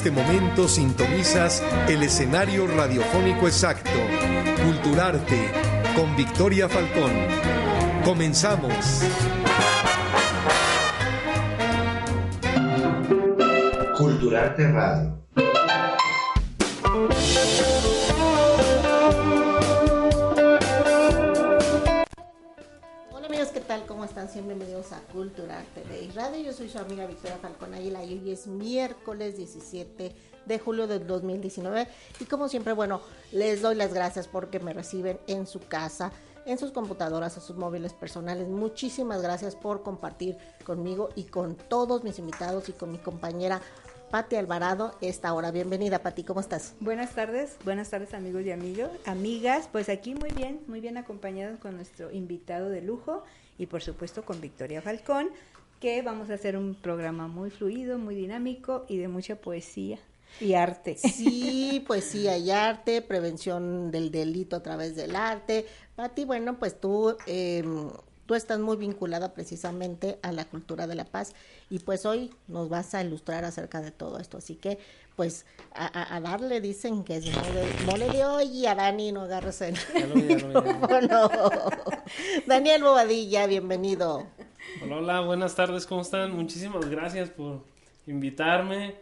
Este momento sintonizas el escenario radiofónico exacto, Culturarte, con Victoria Falcón. Comenzamos. Culturarte Radio. Tal? ¿Cómo están? Siempre bienvenidos a Cultural TV y Radio. Yo soy su amiga Victoria Falcón Águila y hoy es miércoles 17 de julio del 2019 y como siempre, bueno, les doy las gracias porque me reciben en su casa, en sus computadoras, en sus móviles personales. Muchísimas gracias por compartir conmigo y con todos mis invitados y con mi compañera Pati Alvarado esta hora. Bienvenida, Pati, ¿cómo estás? Buenas tardes, buenas tardes amigos y amigos, amigas, pues aquí muy bien, muy bien acompañados con nuestro invitado de lujo y por supuesto con Victoria Falcón, que vamos a hacer un programa muy fluido, muy dinámico y de mucha poesía y arte. Sí, poesía y arte, prevención del delito a través del arte. Pati, bueno, pues tú, eh, tú estás muy vinculada precisamente a la cultura de la paz y pues hoy nos vas a ilustrar acerca de todo esto. Así que, pues, a, a- a darle dicen que es mole, mole de hoy y a Dani no agarres el micrófono. Daniel Bobadilla, bienvenido. Hola, hola, buenas tardes, ¿cómo están? Muchísimas gracias por invitarme.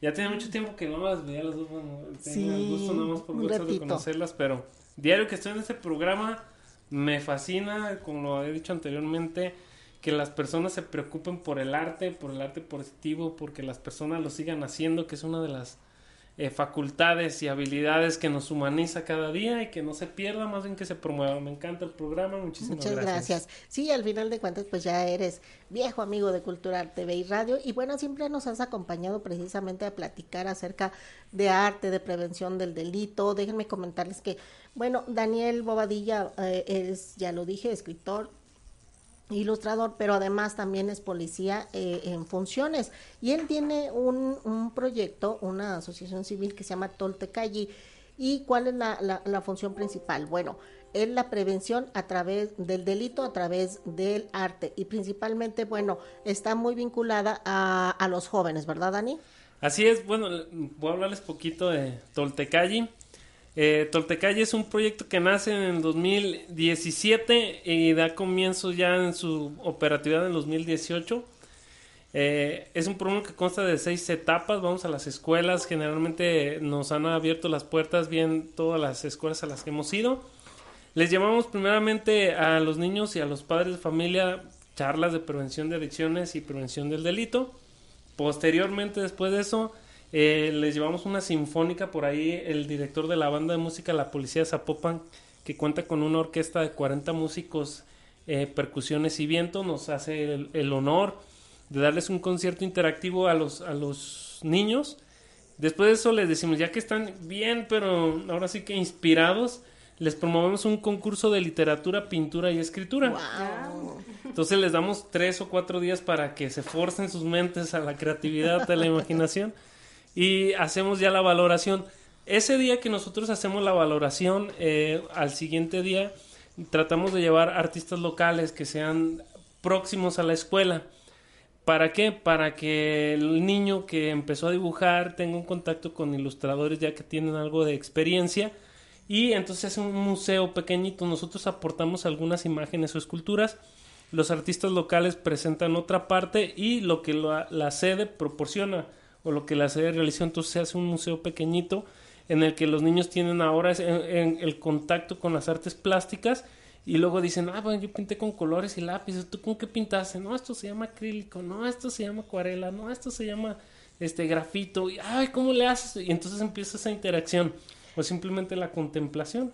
Ya tiene mucho tiempo que no las veía las dos, bueno, tenía el Sí, gusto nada más por gusto de conocerlas, pero diario que estoy en este programa me fascina, como lo he dicho anteriormente, que las personas se preocupen por el arte, por el arte positivo, porque las personas lo sigan haciendo, que es una de las eh, facultades y habilidades que nos humaniza cada día y que no se pierda, más bien que se promueva. Me encanta el programa, muchísimas Muchas gracias. Sí, al final de cuentas, pues ya eres viejo amigo de Cultural TV y Radio. Y bueno, siempre nos has acompañado precisamente a platicar acerca de arte, de prevención del delito. Déjenme comentarles que, bueno, Daniel Bobadilla eh, es, ya lo dije, escritor, ilustrador, pero además también es policía eh, en funciones. Y él tiene un, un proyecto, una asociación civil que se llama Toltecayi. ¿Y cuál es la, la, la función principal? Bueno, es la prevención a través del delito, a través del arte. Y principalmente, bueno, está muy vinculada a, a los jóvenes, ¿verdad, Dani? Así es, bueno, voy a hablarles poquito de Toltecayi. Eh, es un proyecto que nace en el 2017 y da comienzo ya en su operatividad en el 2018. Eh, es un programa que consta de seis etapas. Vamos a las escuelas. Generalmente nos han abierto las puertas bien todas las escuelas a las que hemos ido. Les llevamos primeramente a los niños y a los padres de familia charlas de prevención de adicciones y prevención del delito. Posteriormente, después de eso, eh, les llevamos una sinfónica por ahí. El director de la banda de música La Policía de Zapopan, que cuenta con una orquesta de 40 músicos, eh, percusiones y viento, nos hace el, el honor de darles un concierto interactivo a los, a los niños. Después de eso les decimos, ya que están bien, pero ahora sí que inspirados, les promovemos un concurso de literatura, pintura y escritura. Wow. Entonces les damos tres o cuatro días para que se forcen sus mentes a la creatividad, a la imaginación y hacemos ya la valoración. Ese día que nosotros hacemos la valoración, eh, al siguiente día tratamos de llevar artistas locales que sean próximos a la escuela. ¿Para qué? Para que el niño que empezó a dibujar tenga un contacto con ilustradores ya que tienen algo de experiencia y entonces es un museo pequeñito. Nosotros aportamos algunas imágenes o esculturas. Los artistas locales presentan otra parte y lo que la, la sede proporciona o lo que la sede realizó. Entonces se hace un museo pequeñito en el que los niños tienen ahora en el contacto con las artes plásticas y luego dicen, ah, bueno, yo pinté con colores y lápices, ¿tú con qué pintaste? No, esto se llama acrílico, no, esto se llama acuarela, no, esto se llama este grafito, y ay, ¿cómo le haces? Y entonces empieza esa interacción, o simplemente la contemplación.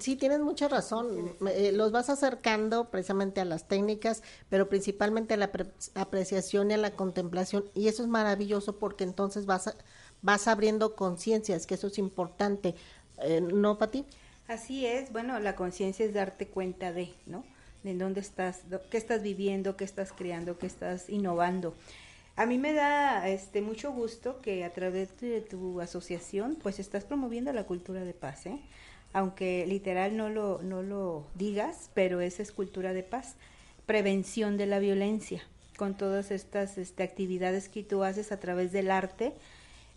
Sí, tienes mucha razón. Eh, los vas acercando precisamente a las técnicas, pero principalmente a la apre- apreciación y a la contemplación. Y eso es maravilloso porque entonces vas, a- vas abriendo conciencias, que eso es importante. Eh, ¿No, Pati? Así es, bueno, la conciencia es darte cuenta de, ¿no? De dónde estás, qué estás viviendo, qué estás creando, qué estás innovando. A mí me da este mucho gusto que a través de tu asociación pues estás promoviendo la cultura de paz, ¿eh? Aunque literal no lo no lo digas, pero esa es cultura de paz, prevención de la violencia con todas estas este, actividades que tú haces a través del arte.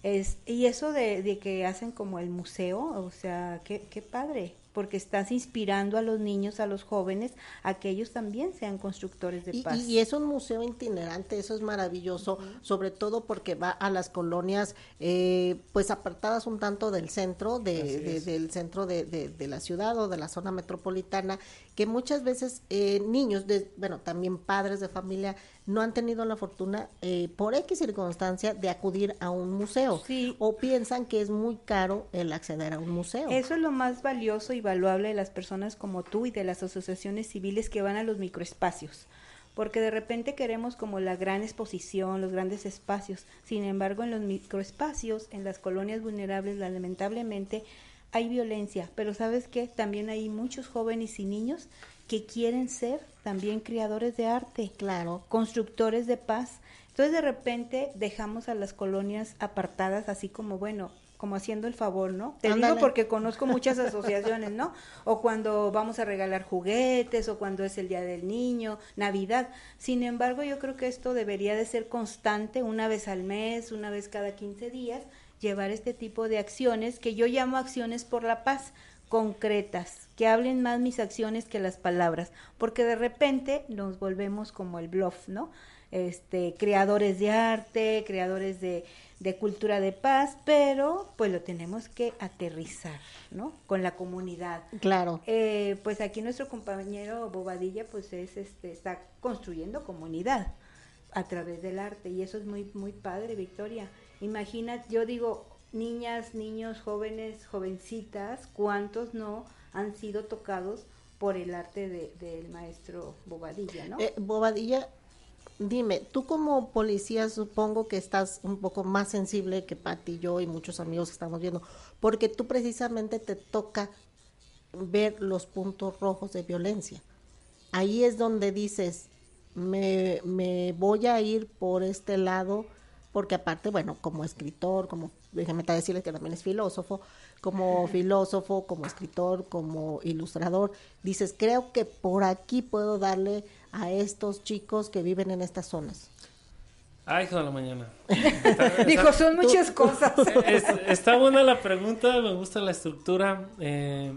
Es, y eso de, de que hacen como el museo, o sea, qué, qué padre, porque estás inspirando a los niños, a los jóvenes, a que ellos también sean constructores de Y, paz. y- es un museo itinerante, eso es maravilloso, sobre todo porque va a las colonias, eh, pues apartadas un tanto del centro, de, de- del centro de, de- de la ciudad o de la zona metropolitana, que muchas veces eh, niños, de, bueno, también padres de familia, no han tenido la fortuna, eh, por X circunstancia, de acudir a un museo. Sí. O piensan que es muy caro el acceder a un museo. Eso es lo más valioso y valuable de las personas como tú y de las asociaciones civiles que van a los microespacios. Porque de repente queremos como la gran exposición, los grandes espacios. Sin embargo, en los microespacios, en las colonias vulnerables, lamentablemente hay violencia. Pero ¿sabes qué? También hay muchos jóvenes y niños que quieren ser también creadores de arte Claro. constructores de paz. Entonces de repente dejamos a las colonias apartadas así como, bueno, como haciendo el favor, ¿no? Te Ándale. digo porque conozco muchas asociaciones, ¿no? O cuando vamos a regalar juguetes, o cuando es el Día del Niño, Navidad. Sin embargo, yo creo que esto debería de ser constante, una vez al mes, una vez cada 15 días, llevar este tipo de acciones que yo llamo acciones por la paz concretas, que hablen más mis acciones que las palabras, porque de repente nos volvemos como el bluff, ¿no? Este, creadores de arte, creadores de, de cultura de paz, pero pues lo tenemos que aterrizar, ¿no? Con la comunidad. Claro. Eh, pues aquí nuestro compañero Bobadilla pues es este está construyendo comunidad a través del arte y eso es muy muy padre Victoria imagina yo digo niñas niños jóvenes jovencitas cuántos no han sido tocados por el arte de- del maestro Bobadilla no Eh, Bobadilla, dime, tú como policía supongo que estás un poco más sensible que Pati, yo y muchos amigos estamos viendo, porque tú precisamente te toca ver los puntos rojos de violencia. Ahí es donde dices, me, me voy a ir por este lado, porque aparte, bueno, como escritor, como, déjame decirles que también es filósofo, como filósofo, como escritor, como ilustrador, dices, creo que por aquí puedo darle a estos chicos que viven en estas zonas. Ay, hijo de la mañana. dijo son muchas cosas Es- está buena la pregunta, me gusta la estructura. eh,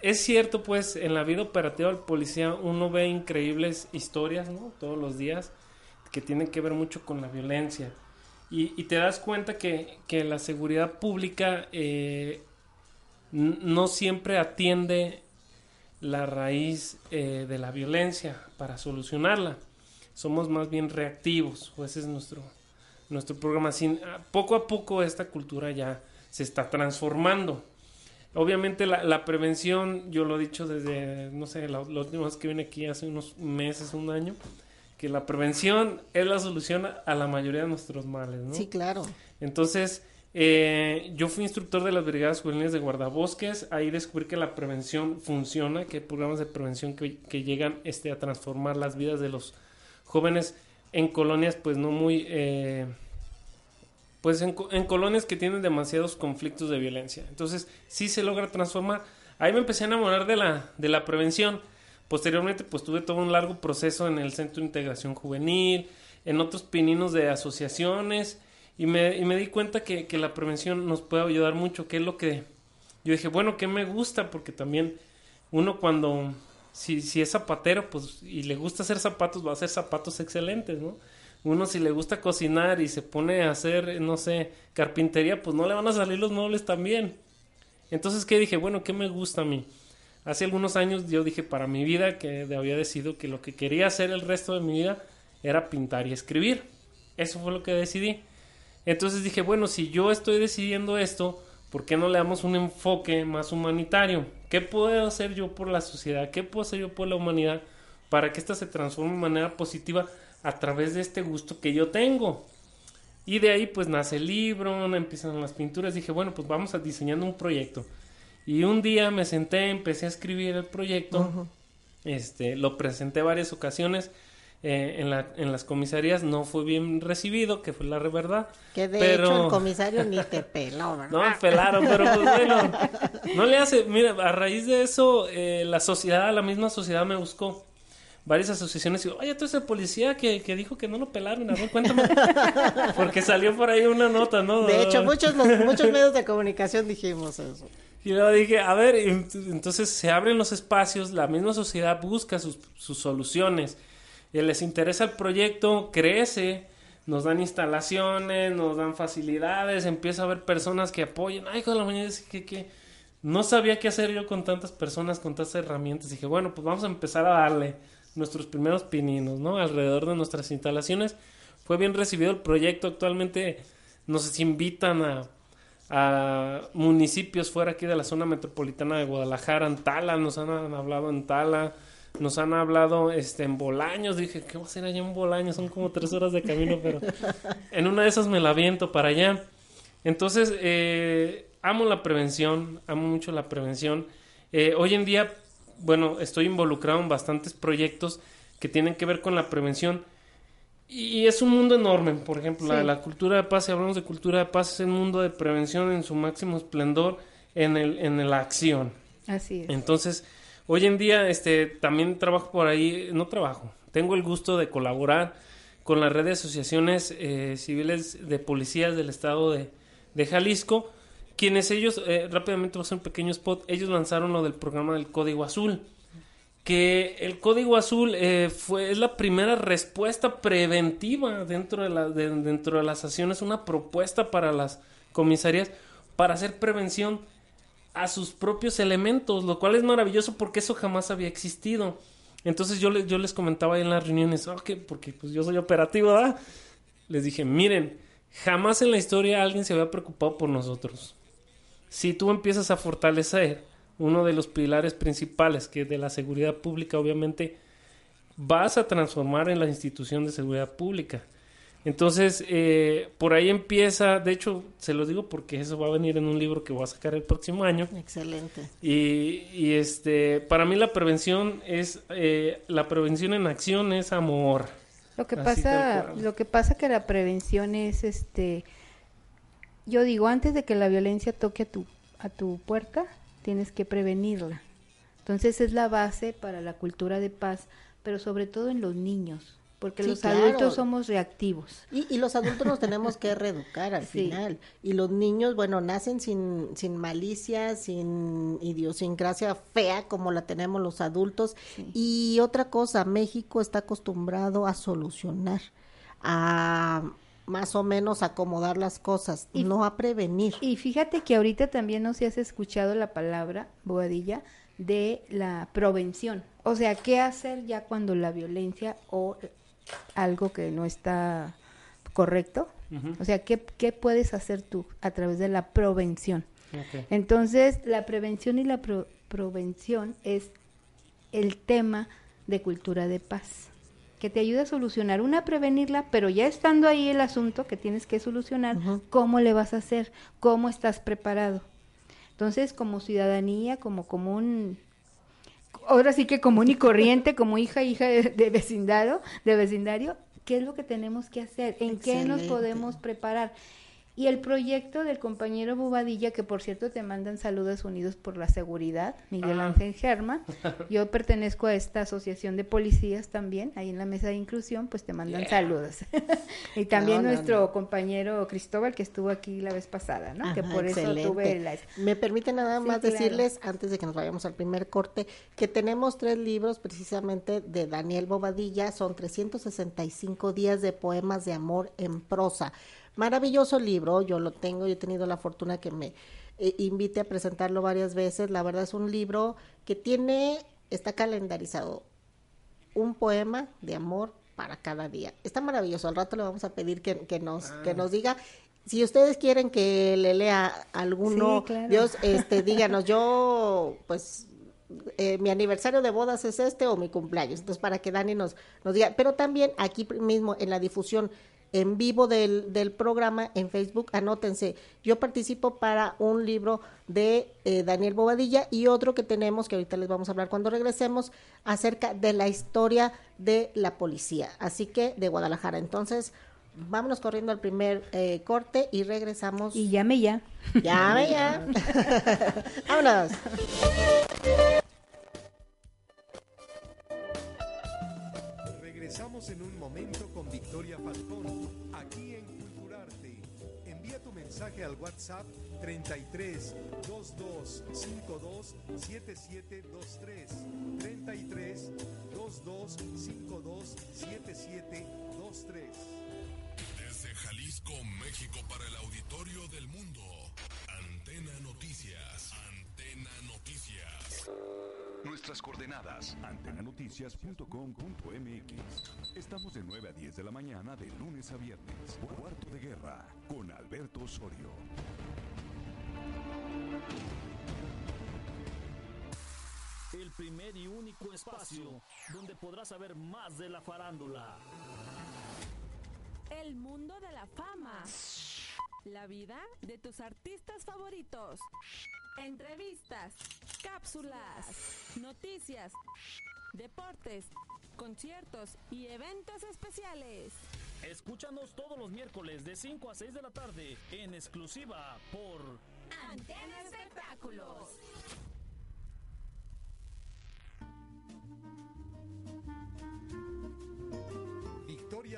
es cierto, pues, en la vida operativa del policía uno ve increíbles historias, ¿no? Todos los días, que tienen que ver mucho con la violencia. Y, te das cuenta que, que la seguridad pública eh, no siempre atiende la raíz eh, de la violencia para solucionarla. Somos más bien reactivos, ese es nuestro, nuestro programa. Sin, a- poco a poco esta cultura ya se está transformando. Obviamente la, prevención, yo lo he dicho desde, no sé, la, última vez que vine aquí hace unos meses, un año, que la prevención es la solución a, la mayoría de nuestros males, ¿no? Sí, claro. Entonces, eh, yo fui instructor de las brigadas juveniles de guardabosques. Ahí descubrí que la prevención funciona, que hay programas de prevención que, que llegan este, a transformar las vidas de los jóvenes en colonias, pues no muy. eh, pues en, en colonias que tienen demasiados conflictos de violencia. Entonces, sí se logra transformar. Ahí me empecé a enamorar de la, de la prevención. Posteriormente, pues tuve todo un largo proceso en el Centro de Integración Juvenil, en otros pininos de asociaciones, y me, y me di cuenta que, que la prevención nos puede ayudar mucho, que es lo que yo dije, bueno, que me gusta, porque también uno cuando, si, si es zapatero, pues, y le gusta hacer zapatos, va a hacer zapatos excelentes, ¿no? Uno si le gusta cocinar y se pone a hacer, no sé, carpintería, pues no le van a salir los muebles también. Entonces, ¿qué dije? Bueno, ¿qué me gusta a mí? Hace algunos años yo dije para mi vida que había decidido que lo que quería hacer el resto de mi vida era pintar y escribir. Eso fue lo que decidí. Entonces dije, bueno, si yo estoy decidiendo esto, ¿por qué no le damos un enfoque más humanitario? ¿Qué puedo hacer yo por la sociedad? ¿Qué puedo hacer yo por la humanidad para que ésta se transforme de manera positiva a través de este gusto que yo tengo? Y de ahí pues nace el libro, empiezan las pinturas, dije, bueno, pues vamos a diseñando un proyecto. Y un día me senté, empecé a escribir el proyecto, este, lo presenté varias ocasiones eh, en, la, en las comisarías, no fue bien recibido, que fue la verdad. Que de pero... hecho el comisario ni te peló, ¿verdad? No, me pelaron, pero pues bueno, no le hace, mira, a raíz de eso, eh, la sociedad, la misma sociedad me buscó varias asociaciones y digo, oye, tú eres el policía que, que dijo que no lo pelaron, a ver, cuéntame. Porque salió por ahí una nota, ¿no? De hecho, muchos, los, muchos medios de comunicación dijimos eso. Y luego dije, a ver, entonces se abren los espacios, la misma sociedad busca sus, sus soluciones, y les interesa el proyecto, crece, nos dan instalaciones, nos dan facilidades, empieza a haber personas que apoyan, ay, con la mañana que, que no sabía qué hacer yo con tantas personas, con tantas herramientas, dije, bueno, pues vamos a empezar a darle nuestros primeros pininos, ¿no? Alrededor de nuestras instalaciones. Fue bien recibido el proyecto. Actualmente nos invitan a, a municipios fuera aquí de la zona metropolitana de Guadalajara, en Tala, nos han, han hablado en Tala, nos han hablado este en Bolaños. Dije, ¿qué va a hacer allá en Bolaños? Son como tres horas de camino, pero en una de esas me la viento para allá. Entonces, eh, amo la prevención, amo mucho la prevención. Eh, hoy en día bueno, estoy involucrado en bastantes proyectos que tienen que ver con la prevención. Y es un mundo enorme, por ejemplo, la, la, cultura de paz, si hablamos de cultura de paz, es un mundo de prevención en su máximo esplendor en, el, en la acción. Así es. Entonces, hoy en día este, también trabajo por ahí, no trabajo, tengo el gusto de colaborar con la red de asociaciones eh, civiles de policías del estado de, de Jalisco, quienes ellos, eh, rápidamente voy a hacer un pequeño spot, ellos lanzaron lo del programa del Código Azul, que el Código Azul eh, fue, es la primera respuesta preventiva dentro de, dentro de las acciones, una propuesta para las comisarías para hacer prevención a sus propios elementos, lo cual es maravilloso porque eso jamás había existido. Entonces yo, les, yo les comentaba ahí en las reuniones, okay, porque pues yo soy operativo. Les dije, miren, jamás en la historia alguien se había preocupado por nosotros si tú empiezas a fortalecer uno de los pilares principales que de la seguridad pública, obviamente vas a transformar en la institución de seguridad pública. Entonces, eh, por ahí empieza, de hecho, se lo digo porque eso va a venir en un libro que voy a sacar el próximo año. Excelente. Y, y este, para mí la prevención es, eh, la prevención en acción es amor. Lo que pasa, lo que pasa que la prevención es, este, yo digo, antes de que la violencia toque a tu, a tu puerta, tienes que prevenirla. Entonces es la base para la cultura de paz, pero sobre todo en los niños, porque Sí, los claro. adultos somos reactivos. Y, y los adultos nos tenemos que reeducar al Sí. final. Y los niños, bueno, nacen sin, sin malicia, sin idiosincrasia fea como la tenemos los adultos. Y otra cosa, México está acostumbrado a solucionar, a más o menos acomodar las cosas, Y- no a prevenir. Y fíjate que ahorita también no se has escuchado la palabra, Boadilla, de la prevención. O sea, ¿qué hacer ya cuando la violencia o algo que no está correcto? O sea, ¿qué, ¿qué puedes hacer tú a través de la prevención? Entonces, la prevención y la pro- prevención es el tema de cultura de paz, que te ayuda a solucionar una, prevenirla, pero ya estando ahí el asunto que tienes que solucionar, ¿cómo le vas a hacer? ¿Cómo estás preparado? Entonces, como ciudadanía, como común, ahora sí que común y corriente, como hija, hija de, de vecindario, de vecindario, ¿qué es lo que tenemos que hacer? ¿En qué nos podemos preparar? Y el proyecto del compañero Bobadilla, que por cierto te mandan saludos unidos por la seguridad, Miguel Ah. Ángel Germa. Yo pertenezco a esta asociación de policías también, ahí en la mesa de inclusión, pues te mandan saludos. y también No, no, nuestro no. compañero Cristóbal, que estuvo aquí la vez pasada, ¿no? que Ajá, por excelente. eso tuve la... Me permite nada Sí, más claro. decirles, antes de que nos vayamos al primer corte, que tenemos tres libros precisamente de Daniel Bobadilla, son 365 días de poemas de amor en prosa. Maravilloso libro, yo lo tengo, yo he tenido la fortuna que me eh, invite a presentarlo varias veces. La verdad es un libro que tiene, está calendarizado, un poema de amor para cada día. Está maravilloso, al rato le vamos a pedir que, que nos, que nos diga. si ustedes quieren que le lea alguno, Sí, claro. Dios, este, díganos, yo, pues, eh, mi aniversario de bodas es este o mi cumpleaños, entonces para que Dani nos, nos diga, pero también aquí mismo en la difusión en vivo del, del programa en Facebook, anótense, yo participo para un libro de eh, Daniel Bobadilla y otro que tenemos, que ahorita les vamos a hablar cuando regresemos, acerca de la historia de la policía, así que de Guadalajara, entonces vámonos corriendo al primer eh, corte y regresamos. Y llame ya. Llame ya. Vámonos. Victoria Falcón, aquí en Culturarte. Envía tu mensaje al WhatsApp 33 22 52 7723. 33 22 52 7723. Desde Jalisco, México, para el auditorio del mundo. Antena Noticias. Antena Noticias. Nuestras coordenadas, antenanoticias.com.mx. Estamos de 9 a 10 de la mañana de lunes a viernes. Cuarto de guerra con Alberto Osorio. El primer y único espacio donde podrás saber más de la farándula. El mundo de la fama. La vida de tus artistas favoritos. Entrevistas, cápsulas, noticias, deportes, conciertos y eventos especiales. Escúchanos todos los miércoles de 5 a 6 de la tarde en exclusiva por Antena Espectáculos.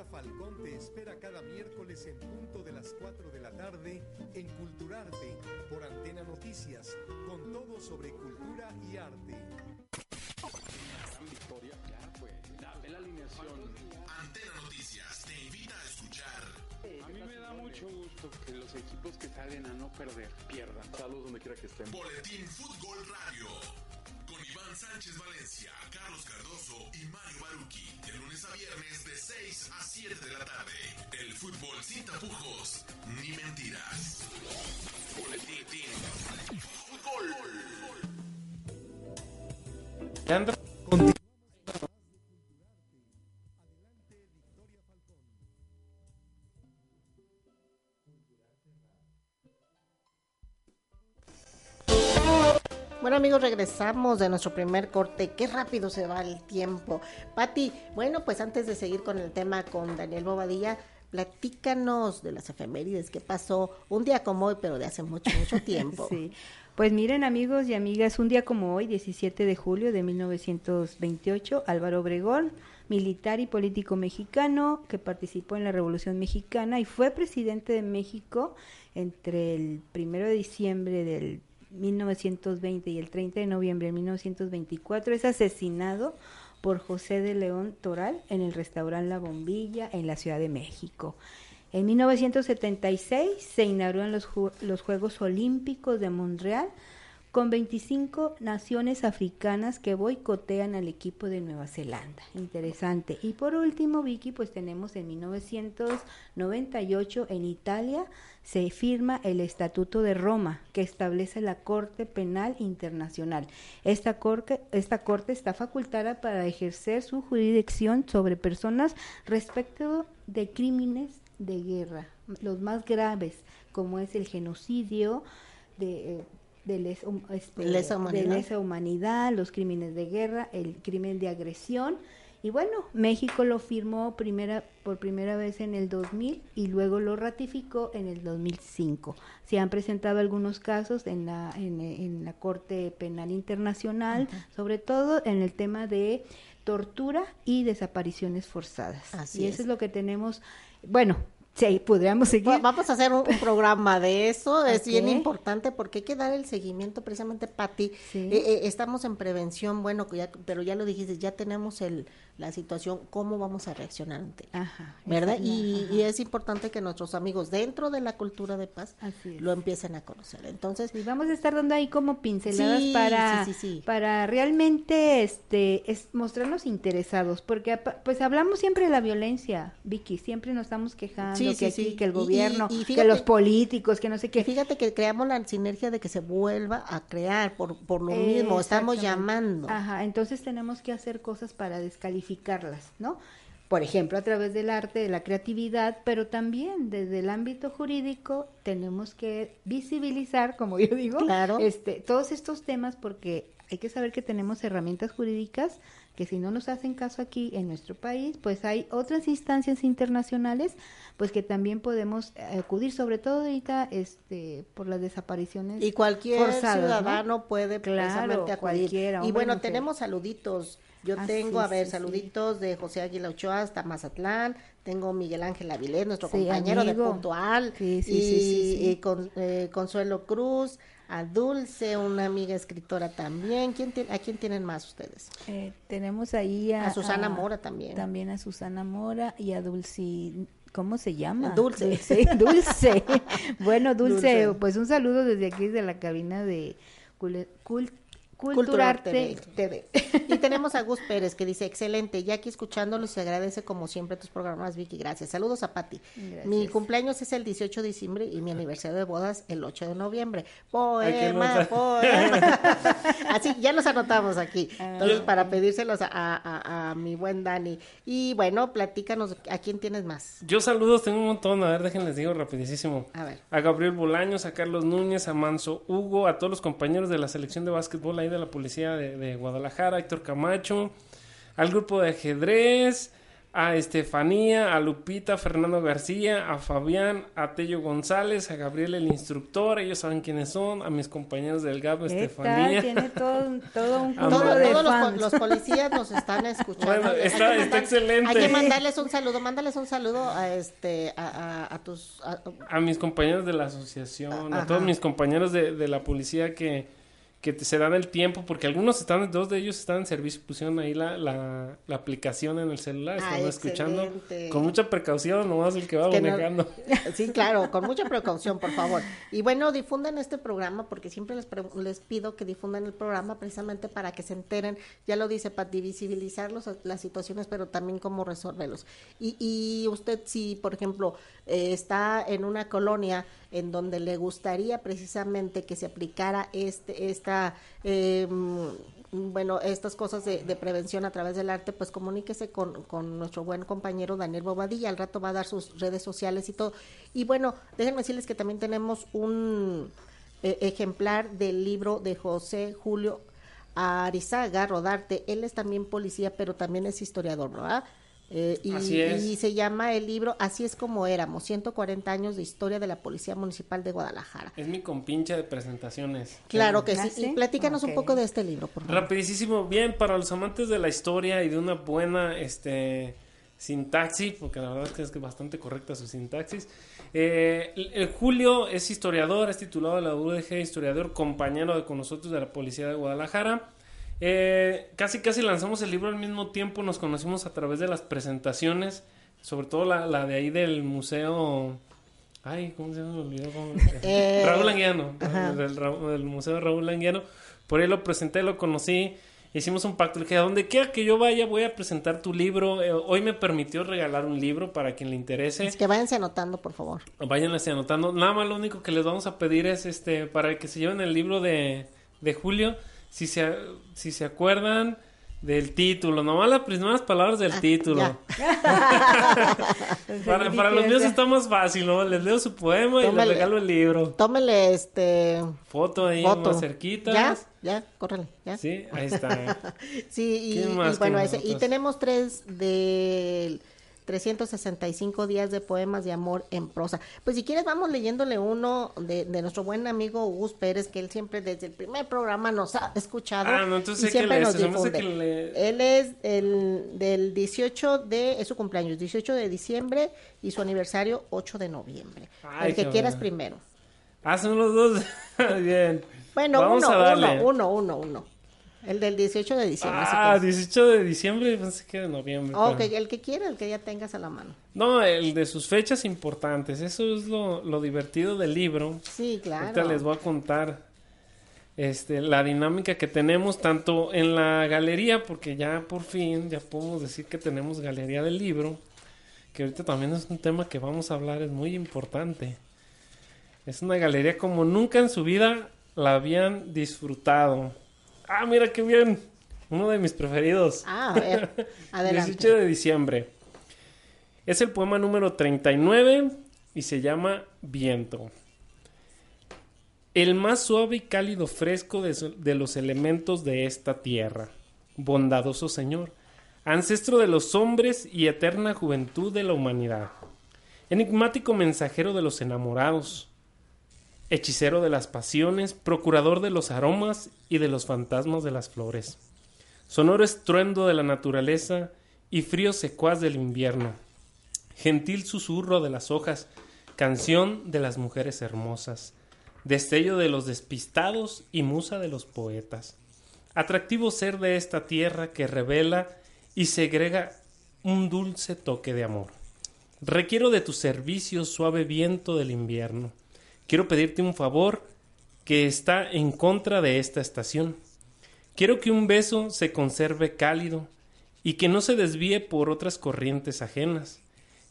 Falcón te espera cada miércoles en punto de las 4 de la tarde en Culturarte por Antena Noticias, con todo sobre cultura y arte. Victoria, ya fue. Dame la alineación. Antena Noticias te invita a escuchar. A mí me da mucho gusto que los equipos que salen a no perder pierdan. Saludos donde quiera que estén. Boletín Fútbol Radio. Sánchez Valencia, Carlos Cardoso y Mario Baruki. De lunes a viernes de 6 a 7 de la tarde. El fútbol sin tapujos ni mentiras. Boletín Fútbol. Bueno amigos, regresamos de nuestro primer corte. Qué rápido se va el tiempo. Pati, bueno, pues antes de seguir con el tema con Daniel Bobadilla, platícanos de las efemérides, qué pasó un día como hoy, pero de hace mucho, mucho tiempo. Sí. Pues miren amigos y amigas, un día como hoy, 17 de julio de 1928, Álvaro Obregón, militar y político mexicano que participó en la Revolución Mexicana y fue presidente de México entre el primero de diciembre del 1920 y el 30 de noviembre de 1924, es asesinado por José de León Toral en el restaurante La Bombilla en la Ciudad de México. En 1976 se inauguraron los, Ju- los Juegos Olímpicos de Montreal con 25 naciones africanas que boicotean al equipo de Nueva Zelanda. Interesante. Y por último, Vicky, pues tenemos en 1998 en Italia se firma el Estatuto de Roma que establece la Corte Penal Internacional. Esta corte, esta corte está facultada para ejercer su jurisdicción sobre personas respecto de crímenes de guerra, los más graves, como es el genocidio, de, eh, de les- um, este, Lesa de humanidad. lesa humanidad, los crímenes de guerra, el crimen de agresión. Y bueno, México lo firmó primera, por primera vez en el 2000 y luego lo ratificó en el 2005. Se han presentado algunos casos en la, en, en la Corte Penal Internacional, sobre todo en el tema de tortura y desapariciones forzadas. Así y es. eso es lo que tenemos. Bueno, sí, podríamos seguir. Va- Vamos a hacer un, un programa de eso, es bien importante porque hay que dar el seguimiento precisamente, Pati. Sí. Eh, eh, estamos en prevención, bueno, ya- pero ya lo dijiste, ya tenemos el, la situación, ¿cómo vamos a reaccionar ante ella? Ajá, ¿Verdad? Y, ajá. y es importante que nuestros amigos dentro de la cultura de paz lo empiecen a conocer. Entonces, Y vamos a estar dando ahí como pinceladas Sí, para, sí, sí, sí. para realmente este es mostrarnos interesados, porque pues hablamos siempre de la violencia, Vicky, siempre nos estamos quejando, que sí, aquí, que el Y- y- gobierno, que los políticos, que no sé qué. Fíjate que creamos la sinergia de que se vuelva a crear por, por lo mismo, estamos llamando. Ajá, entonces tenemos que hacer cosas para descalificarlas, ¿no? Por ejemplo, a través del arte, de la creatividad, pero también desde el ámbito jurídico tenemos que visibilizar, como yo digo, Claro. este, todos estos temas porque hay que saber que tenemos herramientas jurídicas que si no nos hacen caso aquí en nuestro país, pues hay otras instancias internacionales, pues que también podemos eh, acudir, sobre todo ahorita, este, por las desapariciones Y cualquier forzadas, ¿no? ciudadano puede Claro, acudir. y bueno, mujer. tenemos saluditos. Yo Ah, tengo, sí, a ver, sí, sí. saluditos de José Águila Ochoa hasta Mazatlán. Tengo Miguel Ángel Avilés, nuestro Sí, compañero de amigo. Puntual. Sí, sí, y sí, sí, sí. y con- eh, Consuelo Cruz, a Dulce, una amiga escritora también. ¿Quién ti- ¿A quién tienen más ustedes? Eh, tenemos ahí a, A Susana Mora también. También a Susana Mora y a Dulce. ¿Cómo se llama? Dulce. Dulce. Dulce. bueno, Dulce, Dulce. pues un saludo desde aquí, desde la cabina de Cul- Cul- Cultural Culturarte. TV. Y tenemos a Gus Pérez que dice, excelente, ya aquí escuchándolos se agradece como siempre tus programas, Vicky, gracias. Saludos a Pati. Gracias. Mi cumpleaños es el 18 de diciembre y mi aniversario de bodas el 8 de noviembre. Poema, poema. Así, ya nos anotamos aquí. Ah. Entonces, para pedírselos a- a mi buen Dani. Y bueno, platícanos, ¿a quién tienes más? Yo saludos, tengo un montón. A ver, déjenles digo rapidísimo. A ver. A Gabriel Bolaños, a Carlos Núñez, a Manso Hugo, a todos los compañeros de la selección de básquetbol ahí de la policía de, de Guadalajara, a Héctor Camacho, al grupo de ajedrez, a Estefanía, a Lupita, a Fernando García, a Fabián, a Tello González, a Gabriel el instructor, ellos saben quiénes son, a mis compañeros del GAP. Estefanía. Tiene todo, un- todo un grupo Todo- de todos los, fans. los policías nos están escuchando. Bueno, está- excelente. Hay que mandarles un saludo, mándales un saludo a este a, a- a tus a- a mis compañeros de la asociación, Ajá. a todos mis compañeros de, de la policía que, que te- se dan el tiempo, porque algunos están, dos de ellos están en servicio, pusieron ahí la, la, la aplicación en el celular, están Ay, escuchando con mucha precaución, nomás el que va que no- manejando. Sí, claro, con mucha precaución, por favor. Y bueno, difundan este programa porque siempre les, pre- les pido que difundan el programa precisamente para que se enteren, ya lo dice Pati, visibilizar los- las situaciones, pero también cómo resolverlos. Y, y usted, si por ejemplo eh, está en una colonia en donde le gustaría precisamente que se aplicara este eh, bueno, estas cosas de, prevención a través del arte, pues comuníquese con, nuestro buen compañero Daniel Bobadilla, al rato va a dar sus redes sociales y todo. Y bueno, déjenme decirles que también tenemos un eh, ejemplar del libro de José Julio Arizaga Rodarte, él es también policía, pero también es historiador, ¿verdad? Eh, y, Así es. y se llama el libro Así es como éramos, 140 años de historia de la Policía Municipal de Guadalajara. Es mi compincha de presentaciones. Claro que ¿Ah, sí. sí? Y platícanos un poco de este libro, por favor. Rapidísimo, bien, para los amantes de la historia y de una buena este, sintaxis, porque la verdad es que es que bastante correcta su sintaxis. Eh, el, el Julio es historiador, es titulado de la UDG, historiador, compañero de, con nosotros de la Policía de Guadalajara. Eh, casi casi lanzamos el libro al mismo tiempo, nos conocimos a través de las presentaciones, sobre todo la, la de ahí del museo... Ay, ¿cómo se llama? Eh, Raúl Anguiano, ajá. del, del Museo de Raúl Anguiano. Por ahí lo presenté, lo conocí, hicimos un pacto. Le dije, a donde quiera que yo vaya, voy a presentar tu libro. Eh, hoy me permitió regalar un libro para quien le interese. Es que váyanse anotando, por favor. Vayan así anotando. Nada más lo único que les vamos a pedir es este para que se lleven el libro de, de Julio. Si se, si se acuerdan del título, nomás las primeras palabras del título. para, para los míos está más fácil, ¿no? Les leo su poema y les regalo el libro. Tómele este Foto ahí foto. más cerquita. Ya, ya, córrele, ya. Sí, ahí está. Sí, y, ¿Qué y más bueno, ese- y tenemos tres de 365 días de poemas de amor en prosa. Pues si quieres vamos leyéndole uno de, de nuestro buen amigo Gus Pérez, que él siempre desde el primer programa nos ha escuchado Ah, no, entonces y siempre nos difunde. le- Él es el del 18 de, es su cumpleaños, 18 de diciembre y su aniversario 8 de noviembre. Ay, el que quieras bueno. primero. Hacen los dos. Bien. Bueno, Vamos uno, a darle. uno, uno, uno, uno. El del 18 de diciembre. Ah, quieres. 18 de diciembre, pensé que de noviembre. Ok, el que quiera, el que ya tengas a la mano. No, el de sus fechas importantes. Eso es lo, lo divertido del libro. Sí, claro. Ahorita les voy a contar este, la dinámica que tenemos tanto en la galería, porque ya por fin, ya podemos decir que tenemos galería del libro, que ahorita también es un tema que vamos a hablar, es muy importante. Es una galería como nunca en su vida la habían disfrutado. Ah, mira qué bien. Uno de mis preferidos. Ah, a ver, adelante. 18 de diciembre. Es el poema número 39 y se llama Viento. El más suave y cálido fresco de, de los elementos de esta tierra. Bondadoso Señor, ancestro de los hombres y eterna juventud de la humanidad. Enigmático mensajero de los enamorados. Hechicero de las pasiones, procurador de los aromas y de los fantasmas de las flores. Sonoro estruendo de la naturaleza y frío secuaz del invierno. Gentil susurro de las hojas, canción de las mujeres hermosas, destello de los despistados y musa de los poetas. Atractivo ser de esta tierra que revela y segrega un dulce toque de amor. Requiero de tu servicio, suave viento del invierno. Quiero pedirte un favor que está en contra de esta estación. Quiero que un beso se conserve cálido y que no se desvíe por otras corrientes ajenas,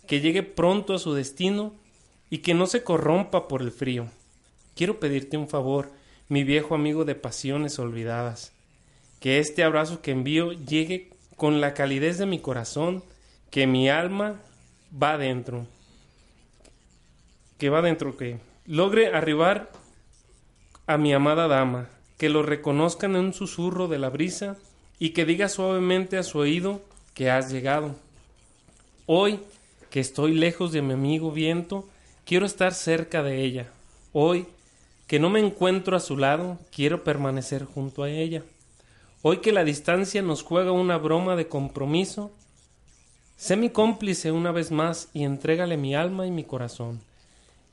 que llegue pronto a su destino y que no se corrompa por el frío. Quiero pedirte un favor, mi viejo amigo de pasiones olvidadas, que este abrazo que envío llegue con la calidez de mi corazón, que mi alma va dentro, que va dentro, que logre arribar a mi amada dama, que lo reconozcan en un susurro de la brisa y que diga suavemente a su oído que has llegado. Hoy, que estoy lejos de mi amigo viento, quiero estar cerca de ella. Hoy, que no me encuentro a su lado, quiero permanecer junto a ella. Hoy que la distancia nos juega una broma de compromiso, sé mi cómplice una vez más y entrégale mi alma y mi corazón.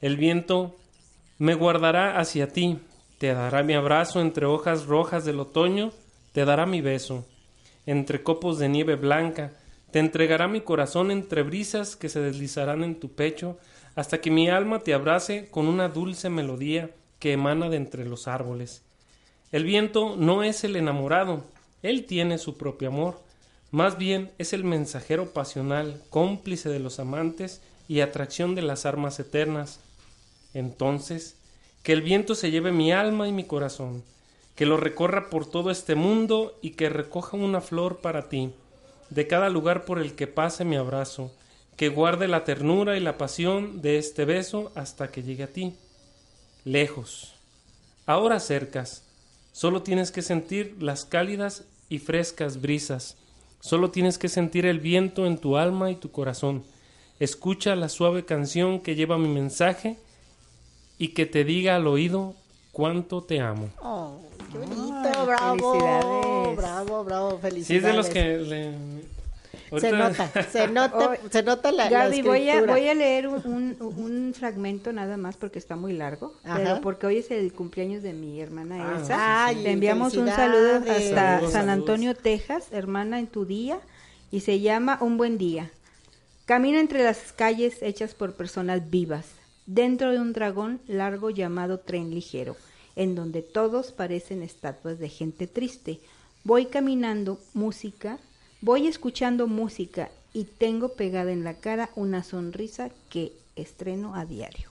El viento me guardará hacia ti, te dará mi abrazo entre hojas rojas del otoño, te dará mi beso. Entre copos de nieve blanca, te entregará mi corazón entre brisas que se deslizarán en tu pecho, hasta que mi alma te abrace con una dulce melodía que emana de entre los árboles. El viento no es el enamorado, él tiene su propio amor, más bien es el mensajero pasional, cómplice de los amantes y atracción de las armas eternas. Entonces, que el viento se lleve mi alma y mi corazón, que lo recorra por todo este mundo y que recoja una flor para ti, de cada lugar por el que pase mi abrazo, que guarde la ternura y la pasión de este beso hasta que llegue a ti. Lejos, ahora cercas, solo tienes que sentir las cálidas y frescas brisas, solo tienes que sentir el viento en tu alma y tu corazón. Escucha la suave canción que lleva mi mensaje y que te diga al oído cuánto te amo. Oh, qué Ay, bonito, bravo, felicidades. bravo, bravo, felicidades. Sí, es de los que le... Se nota, se nota, se nota la, la Gaby, voy a, voy a leer un, un- un fragmento nada más porque está muy largo, Ajá. pero porque hoy es el cumpleaños de mi hermana Ah, Elsa. sí, sí. Le enviamos un saludo hasta. Saludos, San saludos. Antonio, Texas, hermana en tu día, y se llama Un buen día. Camina entre las calles hechas por personas vivas, dentro de un dragón largo llamado tren ligero, en donde todos parecen estatuas de gente triste. Voy caminando música, voy escuchando música y tengo pegada en la cara una sonrisa que estreno a diario.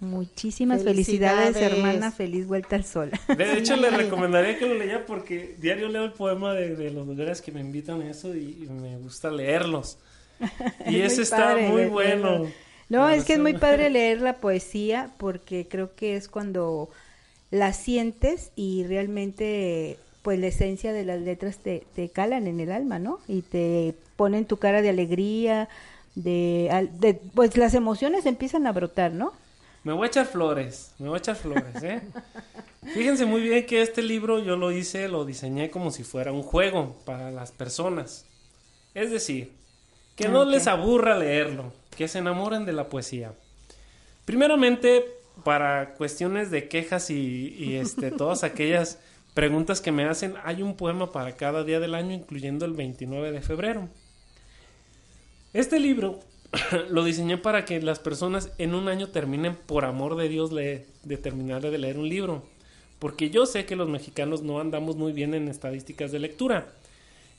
Muchísimas felicidades, Felicidades. hermana. Feliz vuelta al sol. De hecho, le recomendaría que lo leyera porque diario leo el poema de, de los lugares que me invitan a eso y, y me gusta leerlos. Y Es ese muy está padre muy leerlo. No, es que es muy padre leer la poesía porque creo que es cuando la sientes y realmente pues la esencia de las letras te, te calan en el alma, ¿no? Y te ponen tu cara de alegría, de, pues las emociones empiezan a brotar, ¿no? Me voy a echar flores, me voy a echar flores, ¿eh? Fíjense muy bien que este libro yo lo hice, lo diseñé como si fuera un juego para las personas. Es decir, que no Ok. les aburra leerlo, que se enamoren de la poesía. Primeramente, para cuestiones de quejas y, y, este, todas aquellas preguntas que me hacen, hay un poema para cada día del año, incluyendo el 29 de febrero. Este libro lo diseñé para que las personas en un año terminen por amor de Dios de terminar de leer un libro. Porque yo sé que los mexicanos no andamos muy bien en estadísticas de lectura.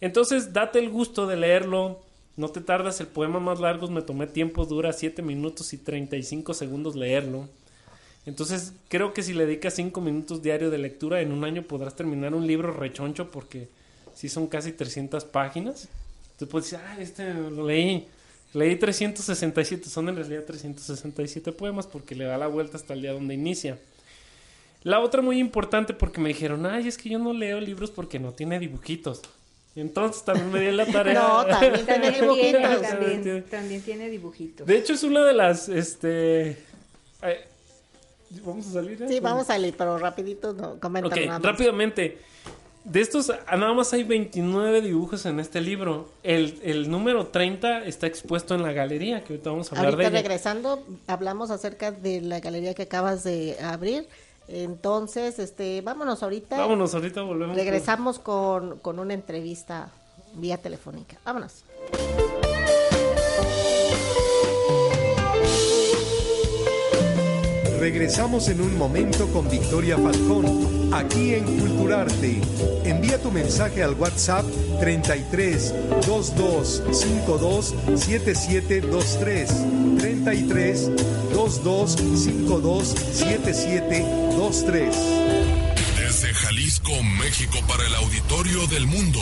Entonces, date el gusto de leerlo No te tardas, el poema más largo me tomé tiempo, dura 7 minutos y 35 segundos leerlo. Entonces, creo que si le dedicas 5 minutos diario de lectura, en un año podrás terminar un libro rechoncho porque sí son casi 300 páginas. Tú puedes decir, ah, este lo leí. Leí 367, son en realidad 367 poemas porque le da la vuelta hasta el día donde inicia. La otra muy importante porque me dijeron, ay, es que yo no leo libros porque no tiene dibujitos. Entonces también me di la tarea. No, también tiene dibujitos. También, también tiene dibujitos. De hecho, es una de las, este... ay, ¿Vamos a salir? eh? Sí, vamos a salir, pero rapidito no, comenta nada más. rápidamente. De estos, ah, nada más hay 29 dibujos en este libro. El, el número 30 está expuesto en la galería, que ahorita vamos a hablar Ahorita de ella. regresando, hablamos acerca de la galería que acabas de abrir. Entonces, este, vámonos ahorita. Vámonos, ahorita volvemos. Regresamos con, con una entrevista vía telefónica. Vámonos. Regresamos en un momento con Victoria Falcón, aquí en Culturarte. Envía tu mensaje al WhatsApp 33 22 52 7723. 33 22 52 7723. Jalisco, México, para el auditorio del mundo.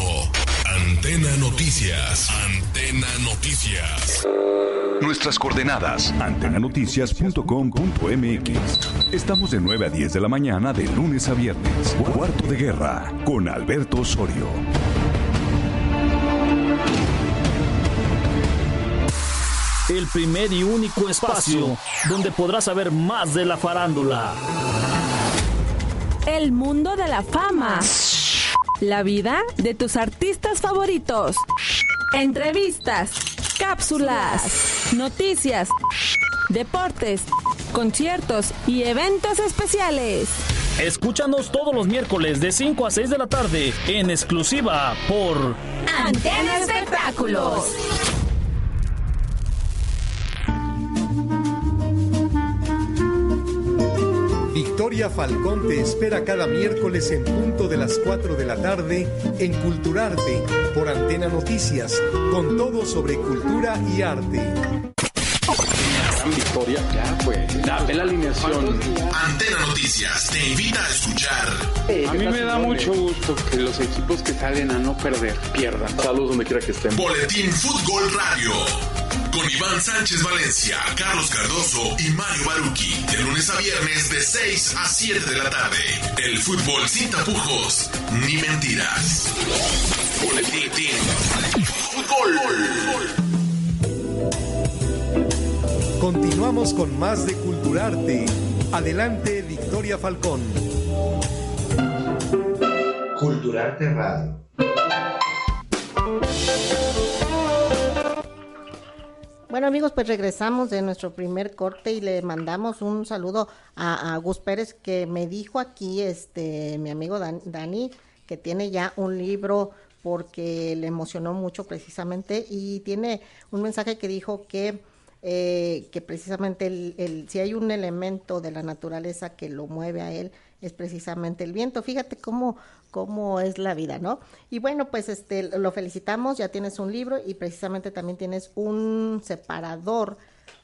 Antena Noticias. Antena Noticias. Nuestras coordenadas, antenanoticias.com.mx. Estamos de 9 a 10 de la mañana de lunes a viernes. Cuarto de guerra con Alberto Osorio. El primer y único espacio donde podrás saber más de la farándula. El mundo de la fama. La vida de tus artistas favoritos. Entrevistas, cápsulas, noticias, deportes, conciertos y eventos especiales. Escúchanos todos los miércoles de 5 a 6 de la tarde en exclusiva por Antena Espectáculos. Victoria Falcón te espera cada miércoles en punto de las 4 de la tarde en Culturarte por Antena Noticias, con todo sobre cultura y arte. Gran victoria, ya pues. Dame la alineación. Antena Noticias te invita a escuchar. A mí me da mucho gusto que los equipos que salen a no perder pierdan. Saludos donde quiera que estén. Boletín Fútbol Radio. Con Iván Sánchez Valencia, Carlos Cardoso y Mario Baruki. De lunes a viernes de 6 a 7 de la tarde. El fútbol sin tapujos ni mentiras. Boletín Fútbol. Continuamos con más de Culturarte. Adelante, Victoria Falcón. Culturarte Radio. Bueno amigos, pues regresamos de nuestro primer corte y le mandamos un saludo a, Gus Pérez que me dijo aquí, este, mi amigo Dan- Dani, que tiene ya un libro porque le emocionó mucho precisamente y tiene un mensaje que dijo que eh, que precisamente el, el- si hay un elemento de la naturaleza que lo mueve a él es precisamente el viento. Fíjate cómo, cómo es la vida, ¿no? Y bueno, pues este lo felicitamos, ya tienes un libro y precisamente también tienes un separador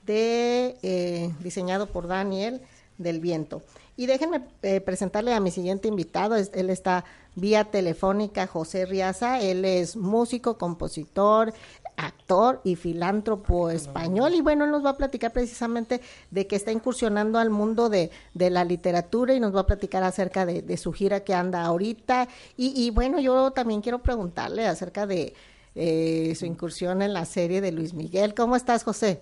de eh, diseñado por Daniel del viento. Y déjenme eh, presentarle a mi siguiente invitado. Es- él está vía telefónica, José Riaza. Él es músico, compositor, actor y filántropo español. Y bueno, él nos va a platicar precisamente de que está incursionando al mundo de, de la literatura y nos va a platicar acerca de, de su gira que anda ahorita. Y, y bueno, yo también quiero preguntarle acerca de eh, su incursión en la serie de Luis Miguel. ¿Cómo estás, José?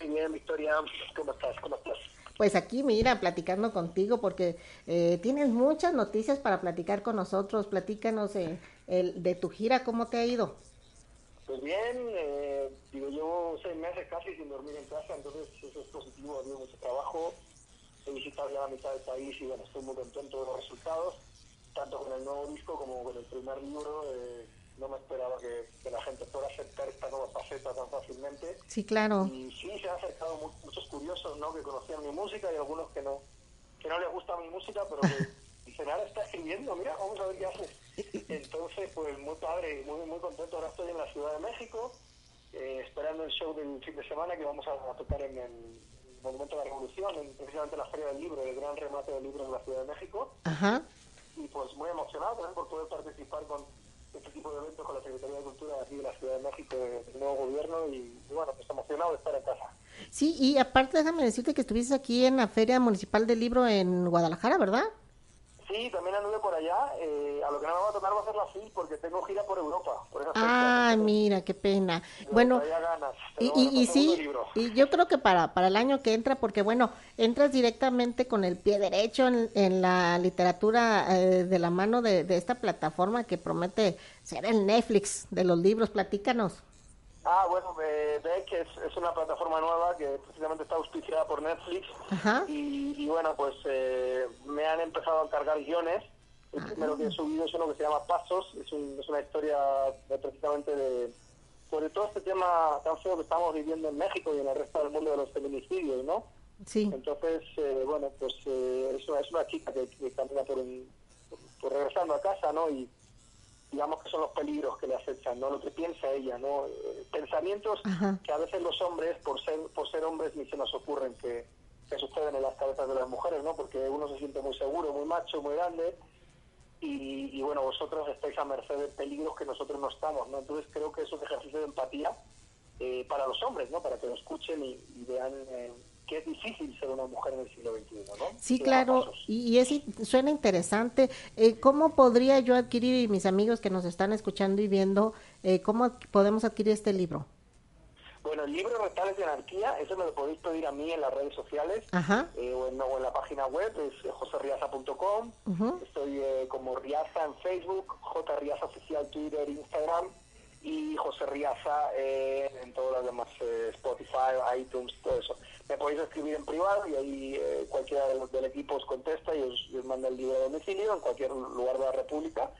Muy bien, Victoria, ¿cómo estás? ¿Cómo estás? Pues aquí, mira, platicando contigo, porque eh, tienes muchas noticias para platicar con nosotros. Platícanos eh, el, de tu gira, ¿cómo te ha ido? Pues bien, eh, digo, llevo seis meses casi sin dormir en casa, entonces eso es positivo, ha mucho trabajo. He visitado ya la mitad del país y bueno, estoy muy contento de los resultados, tanto con el nuevo disco como con el primer libro. eh, no me esperaba que, que la gente fuera a aceptar esta nueva faceta tan fácilmente. Sí, claro. Y sí, se han acercado mu- muchos curiosos, ¿no? Que conocían mi música y algunos que no, que no les gusta mi música, pero que dicen, ahora está escribiendo, mira, vamos a ver qué hace. Entonces, pues muy padre, muy, muy contento. Ahora estoy en la Ciudad de México, eh, esperando el show del fin de semana que vamos a, a tocar en el Monumento de la Revolución, en precisamente la Feria del Libro, el gran remate del libro en la Ciudad de México. Ajá. Y pues muy emocionado también por poder participar con este tipo de eventos con la Secretaría de Cultura aquí de la Ciudad de México, del nuevo gobierno, y, y bueno, pues emocionado de estar en casa. Sí, y aparte déjame decirte que estuviste aquí en la Feria Municipal del Libro en Guadalajara, ¿verdad? Sí, también anduve por allá. eh, a lo que no me va a tocar va a ser la FIL porque tengo gira por Europa. Por esas Ah, mira, qué pena. fechas. Bueno, ganas. y, y, pues, sí, y yo creo que para, para el año que entra, porque bueno, entras directamente con el pie derecho en, en la literatura eh, de la mano de, de esta plataforma que promete ser el Netflix de los libros. Platícanos. Ah, bueno, eh, Beck es, es una plataforma nueva que precisamente está auspiciada por Netflix. Y, y bueno, pues eh, me han empezado a encargar guiones. El primero que he subido es uno que se llama Pasos. Es, un- es una historia de, precisamente de sobre todo este tema tan feo que estamos viviendo en México y en el resto del mundo de los feminicidios, ¿no? Sí. Entonces, eh, bueno, pues eh, es, una, es una chica que, que camina por, un, por regresando a casa, ¿no? Y digamos que son los peligros que le acechan, ¿no? Lo que piensa ella, ¿no? Eh, pensamientos Ajá. que a veces los hombres, por ser, por ser hombres, ni se nos ocurren que, que suceden en las cabezas de las mujeres, ¿no? Porque uno se siente muy seguro, muy macho, muy grande, y, y, bueno, vosotros estáis a merced de peligros que nosotros no estamos, ¿no? Entonces creo que es un ejercicio de empatía eh, para los hombres, ¿no? Para que lo escuchen y, y vean eh, que es difícil ser una mujer en el siglo XXI, ¿no? Sí, claro, y, y es, suena interesante. Eh, ¿Cómo podría yo adquirir, y mis amigos que nos están escuchando y viendo, eh, cómo podemos adquirir este libro? Bueno, el libro Retales de Anarquía, eso me lo podéis pedir a mí en las redes sociales Ajá. eh, o, en, o en la página web, es eh, joserriaza.com. Ujú. Estoy eh, como Riaza en Facebook, J. Riaza Oficial Twitter, Instagram y José Riaza eh, en todas las demás, eh, Spotify, iTunes, todo eso. Me podéis escribir en privado y ahí eh, cualquiera de los del equipo os contesta y os, os manda el libro a domicilio en cualquier lugar de la República.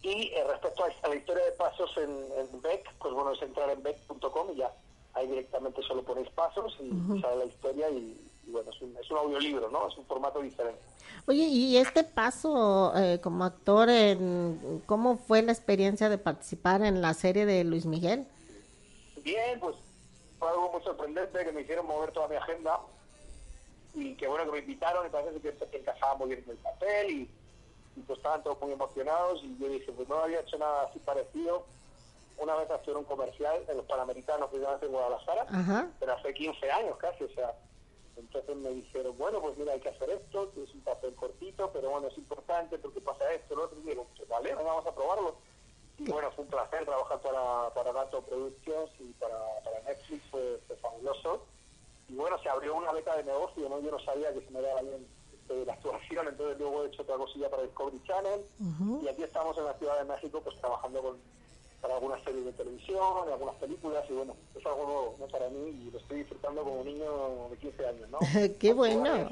Y eh, respecto a, a la historia de pasos en, en Beck, pues bueno, es entrar en beck.com y ya ahí directamente solo ponéis pasos y Ujú. sale la historia y, y bueno, es un, es un audiolibro, ¿no? Es un formato diferente. Oye, y este paso eh, como actor, en, ¿cómo fue la experiencia de participar en la serie de Luis Miguel? Bien, pues muy sorprendente que me hicieron mover toda mi agenda. Y que bueno que me invitaron y parece que, encajaba muy bien en el papel y, y, pues estaban todos muy emocionados. Y yo dije pues no había hecho nada así parecido. Una vez en un comercial en los Panamericanos precisamente en Guadalajara Ajá. pero hace 15 años casi o sea entonces me dijeron bueno pues mira hay que hacer esto que es un papel cortito pero bueno es importante porque pasa esto lo otro y digo vale venga, vamos a probarlo y bueno, fue un placer trabajar para, para Gato Productions y para, para Netflix, fue, fue fabuloso. Y bueno, se abrió una beca de negocio, ¿no? Yo no sabía que se me daba bien este, la actuación, entonces luego he hecho otra cosilla para Discovery Channel. Y aquí estamos en la Ciudad de México, pues trabajando con, para algunas series de televisión, algunas películas, y bueno, es algo nuevo, ¿no? Para mí, y lo estoy disfrutando como un niño de 15 años, ¿no? Qué bueno.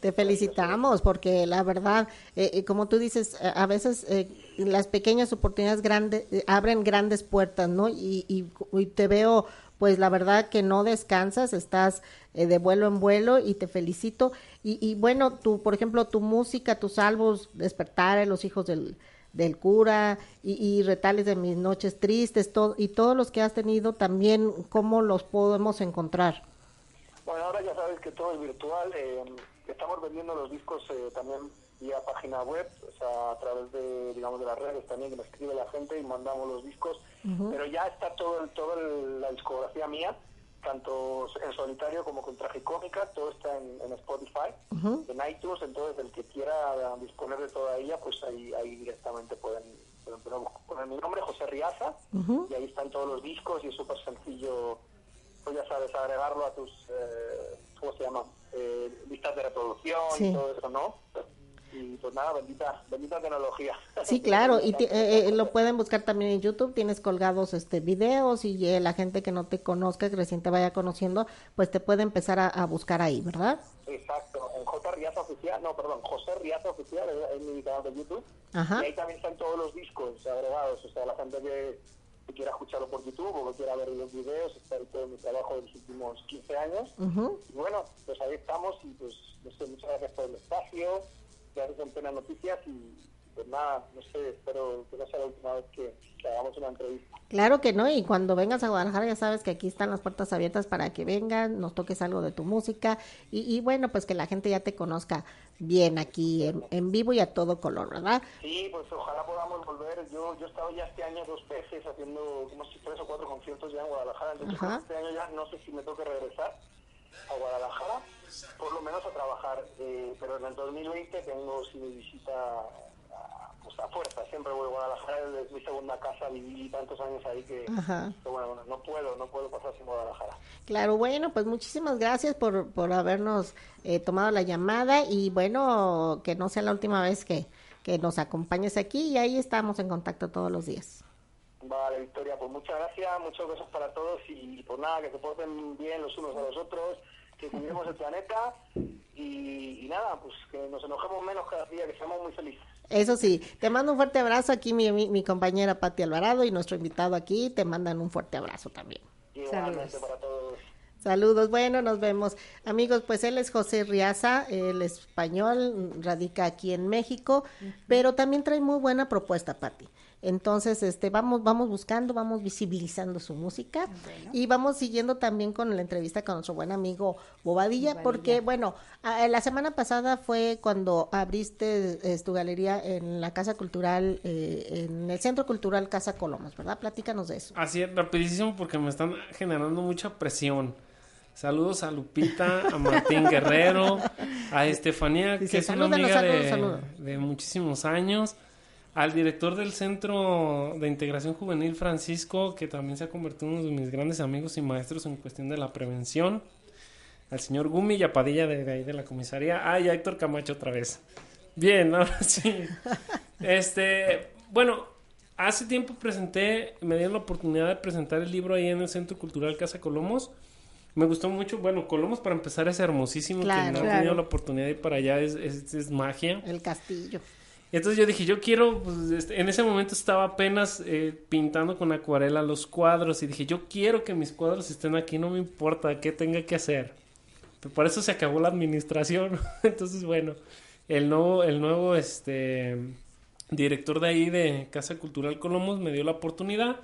Te felicitamos porque la verdad, eh, eh, como tú dices, a a veces eh, las pequeñas oportunidades grandes eh, abren grandes puertas, ¿no? Y, y- te veo, pues la verdad que no descansas, estás eh, de vuelo en vuelo y te felicito. Y, y bueno, tú, por ejemplo, tu música, tus álbumes, Despertar, Los Hijos del, del Cura y, Retales de Mis Noches Tristes, todo, y todos los que has tenido también, ¿cómo los podemos encontrar? Bueno, ahora ya sabes que todo es virtual. eh, estamos vendiendo los discos eh, también vía página web, o sea, a través de, digamos, de las redes también que me escribe la gente y mandamos los discos. Ujú. Pero ya está todo, el, todo el- la discografía mía, tanto en solitario como con tragicómica, todo está en, en Spotify, en iTunes, entonces el que quiera disponer de toda ella, pues ahí, ahí directamente pueden, pueden poner, poner mi nombre, José Riaza, y ahí están todos los discos y es súper sencillo, pues ya sabes, agregarlo a tus, eh, ¿cómo se llama? Eh, listas Sí. y todo eso, ¿no? Y pues nada, bendita, bendita tecnología. Sí, claro, y eh, eh, lo pueden buscar también en YouTube, tienes colgados este videos y eh, la gente que no te conozca, que recién te vaya conociendo, pues te puede empezar a, a buscar ahí, ¿verdad? Exacto, en J. Riaza Oficial, no, perdón, José Riaza Oficial es, es mi canal de YouTube. Ajá. Y ahí también están todos los discos agregados, o sea, la gente que, que quiera escucharlo por YouTube o que quiera ver los videos, está ahí todo mi trabajo de los últimos 15 años. Y bueno, pues ahí estamos y pues, no sé, muchas gracias por el espacio, gracias a Antena Noticias y pues nada, no sé, espero que no sea la última vez que, que hagamos una entrevista. Claro que no, y cuando vengas a Guadalajara ya sabes que aquí están las puertas abiertas para que vengan, nos toques algo de tu música y, y bueno, pues que la gente ya te conozca bien aquí en, en vivo y a todo color, ¿verdad? Sí, pues ojalá podamos volver. Yo, yo he estado ya este año dos veces haciendo como si tres o cuatro conciertos ya en Guadalajara, entonces Ajá. este año ya no sé si me toque regresar a Guadalajara, por lo menos a trabajar, eh, pero en el 2020 tengo sí mi visita pues a fuerza, siempre voy a Guadalajara, es mi segunda casa, viví tantos años ahí que, que bueno, bueno, no puedo, no puedo pasar sin Guadalajara. Claro, bueno, pues muchísimas gracias por, por habernos eh, tomado la llamada y bueno, que no sea la última vez que, que nos acompañes aquí y ahí estamos en contacto todos los días. Vale, Victoria, pues muchas gracias, muchos besos para todos y pues nada, que se porten bien los unos a los otros, que cuidemos el planeta y, y nada, pues que nos enojemos menos cada día, que seamos muy felices. Eso sí, te mando un fuerte abrazo aquí mi, mi, mi compañera Pati Alvarado y nuestro invitado aquí te mandan un fuerte abrazo también. Para todos. Saludos, bueno, nos vemos. Amigos, pues él es José Riaza, él es español, radica aquí en México, pero también trae muy buena propuesta, Pati. Entonces, este, vamos, vamos buscando, vamos visibilizando su música y vamos siguiendo también con la entrevista con nuestro buen amigo Bobadilla, Bobadilla. porque, bueno, a- la semana pasada fue cuando abriste eh, tu galería en la Casa Cultural, eh, en el Centro Cultural Casa Colomos, ¿verdad? Platícanos de eso. Así es, rapidísimo porque me están generando mucha presión. Saludos a Lupita, a Martín Guerrero, a Estefanía, Dice, que es una "Salúdanos, amiga saludos, de, saludos". de muchísimos años, al director del Centro de Integración Juvenil, Francisco, que también se ha convertido en uno de mis grandes amigos y maestros en cuestión de la prevención, al señor Gumi y a Padilla de, de ahí de la comisaría, ah, y a Héctor Camacho otra vez. Bien, ahora sí. Este, bueno, hace tiempo presenté, me dieron la oportunidad de presentar el libro ahí en el Centro Cultural Casa Colomos. Me gustó mucho, bueno, Colomos para empezar es hermosísimo, Claro. quien no ha Claro. tenido la oportunidad de ir para allá es, es- es magia. El castillo. Entonces yo dije, yo quiero, pues, este, en ese momento estaba apenas eh, pintando con acuarela los cuadros y dije, yo quiero que mis cuadros estén aquí, no me importa qué tenga que hacer. Pero por eso se acabó la administración. entonces, bueno, el nuevo, el nuevo este, director de ahí de Casa Cultural Colomos me dio la oportunidad.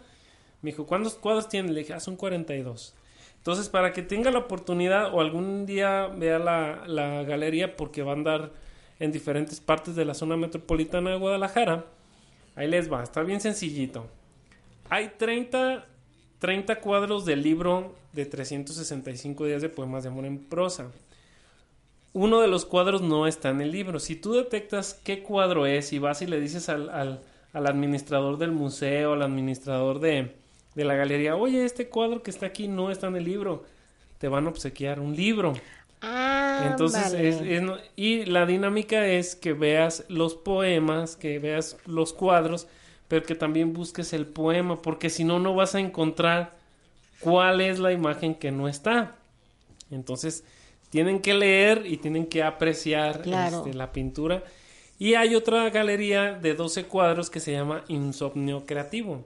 Me dijo, ¿cuántos cuadros tiene? Le dije, ah, son 42. Entonces, para que tenga la oportunidad o algún día vea la, la galería, porque va a andar en diferentes partes de la zona metropolitana de Guadalajara, ahí les va, está bien sencillito. Hay 30, 30 cuadros del libro de 365 días de poemas de amor en prosa. Uno de los cuadros no está en el libro. Si tú detectas qué cuadro es y vas y le dices al, al- al administrador del museo, al administrador de, de la galería, oye, este cuadro que está aquí no está en el libro, te van a obsequiar un libro. Ah, Entonces, vale. es- y la dinámica es que veas los poemas, que veas los cuadros, pero que también busques el poema, porque si no, no vas a encontrar cuál es la imagen que no está. Entonces, tienen que leer y tienen que apreciar Claro. este, la pintura. Y hay otra galería de 12 cuadros que se llama Insomnio Creativo.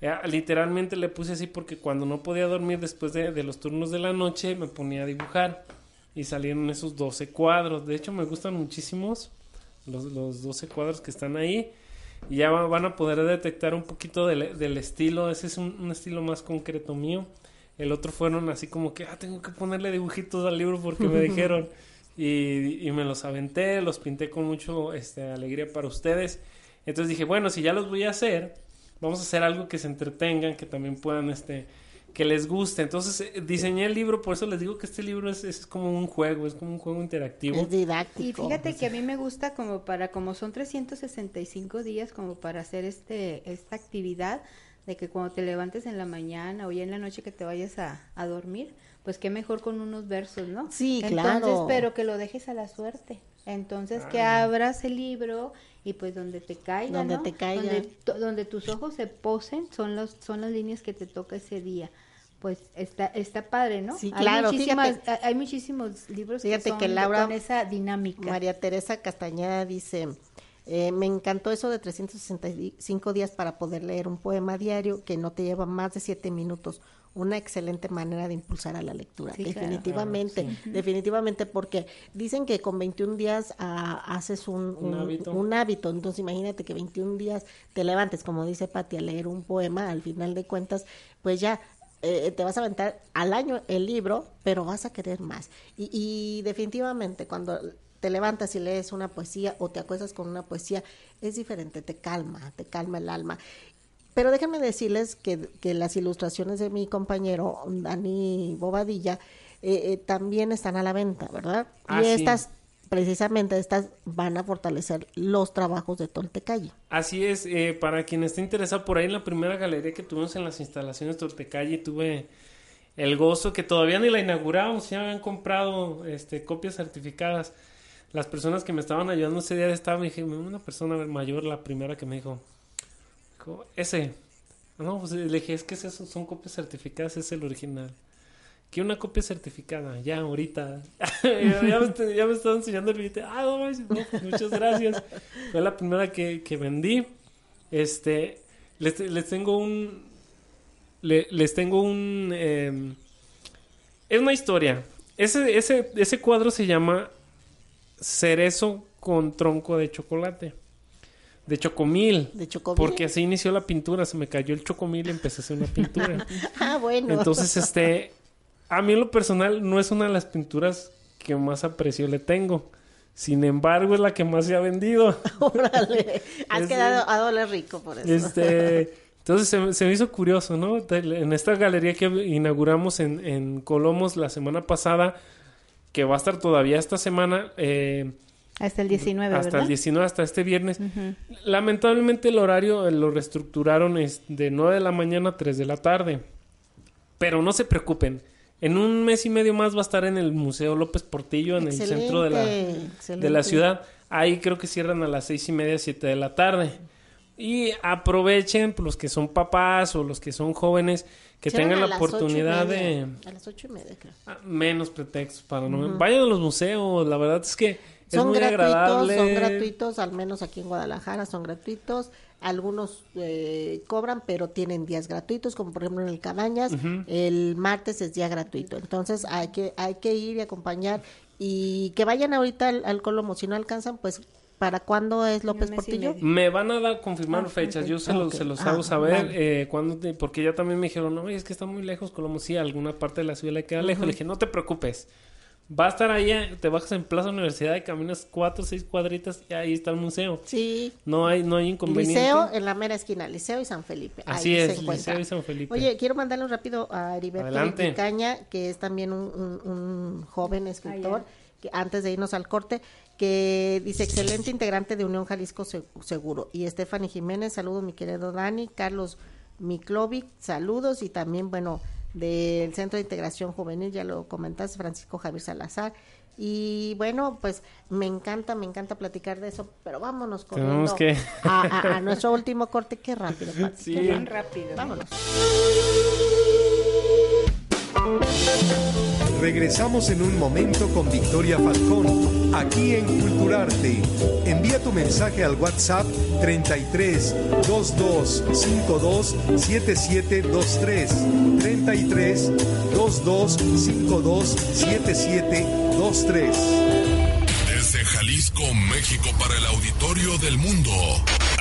Ya, literalmente le puse así porque cuando no podía dormir después de, de los turnos de la noche me ponía a dibujar y salieron esos 12 cuadros. De hecho me gustan muchísimos los, los 12 cuadros que están ahí y ya va- van a poder detectar un poquito del, del estilo. Ese es un, un estilo más concreto mío. El otro fueron así como que, ah, tengo que ponerle dibujitos al libro porque me dijeron. Y, y me los aventé, los pinté con mucho este, alegría para ustedes. Entonces dije, bueno, si ya los voy a hacer, vamos a hacer algo que se entretengan, que también puedan, este, que les guste. Entonces eh, diseñé el libro, por eso les digo que este libro es, es como un juego, es como un juego interactivo. Es didáctico. Y fíjate que a mí me gusta como para, como son 365 días, como para hacer este, esta actividad, de que cuando te levantes en la mañana o ya en la noche que te vayas a, a dormir, pues qué mejor con unos versos, ¿no? Sí, Entonces, claro. pero que lo dejes a la suerte. Entonces, que Ah. abras el libro y pues donde te caiga, Donde ¿no? te caiga. Donde tus ojos se posen son los son las líneas que te toca ese día. Pues está está padre, ¿no? Sí, Hay claro, muchísimas- fíjate. hay- muchísimos libros Fíjate que son que de- Laura con esa dinámica. María Teresa Castañeda dice, Eh, me encantó eso de 365 días para poder leer un poema diario que no te lleva más de siete minutos. Una excelente manera de impulsar a la lectura, Sí, definitivamente, Claro, sí. definitivamente, porque dicen que con 21 días ah, haces un, Un un- hábito. un hábito, entonces imagínate que 21 días te levantes, como dice Pati, a leer un poema, al final de cuentas, pues ya eh, te vas a aventar al año el libro, pero vas a querer más. Y, y definitivamente cuando te levantas y lees una poesía o te acuestas con una poesía, es diferente, te calma, te calma el alma. Pero déjenme decirles que, que las ilustraciones de mi compañero Dani Bobadilla eh, eh, también están a la venta, ¿verdad? Ah, y sí. estas, precisamente estas, van a fortalecer los trabajos de Toltecalle. Así es, eh, para quien esté interesado por ahí en la primera galería que tuvimos en las instalaciones Tortecalle, tuve el gozo que todavía ni la inauguramos, ya habían comprado este, copias certificadas. Las personas que me estaban ayudando ese día estaban, me dije, una persona mayor, la primera que me dijo, ese, no, pues le dije, es que son copias certificadas, es el original. Que una copia certificada, ya, ahorita. ya, ya me, ya me estaba enseñando el billete. Ah, no, no, pues, muchas gracias. Fue la primera que, que vendí. Este, les, les tengo un. le- les tengo un. eh, es una historia. Ese, ese, ese cuadro se llama Cerezo con tronco de chocolate. De chocomil. De chocomil. Porque así inició la pintura. Se me cayó el chocomil y empecé a hacer una pintura. ah, bueno. Entonces, este, a mí en lo personal no es una de las pinturas que más aprecio le tengo. Sin embargo, es la que más se ha vendido. Órale, has Es- quedado a doler rico por eso. Este, entonces se, me- se me hizo curioso, ¿no? En esta galería que inauguramos en, en Colomos la semana pasada, que va a estar todavía esta semana, eh, Hasta el 19, hasta ¿verdad? el 19, hasta este viernes. Lamentablemente el horario eh, lo reestructuraron es de 9 de la mañana a 3 de la tarde. Pero no se preocupen. En un mes y medio más va a estar en el Museo López Portillo, en el centro de la, de la ciudad. Ahí creo que cierran a las seis y media, siete de la tarde. Y aprovechen pues, los que son papás o los que son jóvenes que Cierran tengan la oportunidad de A las ocho y media, creo. ah, menos pretextos para no Ujú. vayan a los museos. La verdad es que es Son muy gratuitos, agradable. son gratuitos, al menos aquí en Guadalajara son gratuitos. Algunos eh, cobran, pero tienen días gratuitos, como por ejemplo en el Cabañas, el martes es día gratuito. Entonces hay que hay que ir y acompañar y que vayan ahorita al, al Colomo. Si no alcanzan, pues ¿para cuándo es López Portillo? Me van a dar confirmar Ah, fechas, yo se, los se los Ah, hago saber vale. eh, cuándo te- porque ya también me dijeron, no, es que está muy lejos, Colombo, sí, alguna parte de la ciudad le queda lejos. Le dije, no te preocupes, va a estar ahí, eh, te bajas en Plaza Universidad y caminas cuatro o seis cuadritas y ahí está el museo. Sí. No hay, no hay inconveniente. Liceo en la mera esquina, Liceo y San Felipe. Así Ahí es, se encuentra. Liceo y San Felipe. Oye, quiero mandarle un rápido a Heriberto Adelante. Caña, que es también un, un- un joven escritor, Ah, que antes de irnos al corte, que dice excelente integrante de Unión Jalisco Se- Seguro. Y Stephanie Jiménez, saludos mi querido Dani, Carlos Miklovic, saludos, y también, bueno, del Centro de Integración Juvenil, ya lo comentaste, Francisco Javier Salazar. Y bueno, pues me encanta, me encanta platicar de eso, pero vámonos corriendo que- a, a- a nuestro último corte. Qué rápido, Pati, Sí. qué Bien rápido. Vámonos. Regresamos en un momento con Victoria Falcón, aquí en Culturarte. Envía tu mensaje al WhatsApp 33 22 52 7723. 33 22 52 7723. Desde Jalisco, México, para el auditorio del mundo.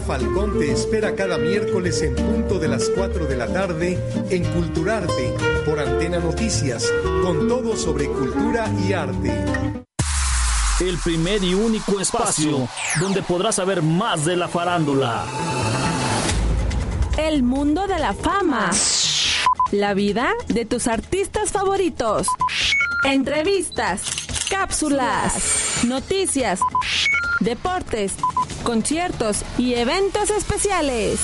Falcón te espera cada miércoles en punto de las 4 de la tarde en Culturarte por Antena Noticias, con todo sobre cultura y arte. El primer y único espacio donde podrás saber más de la farándula. El mundo de la fama. La vida de tus artistas favoritos. Entrevistas, cápsulas, noticias, deportes, conciertos y eventos especiales.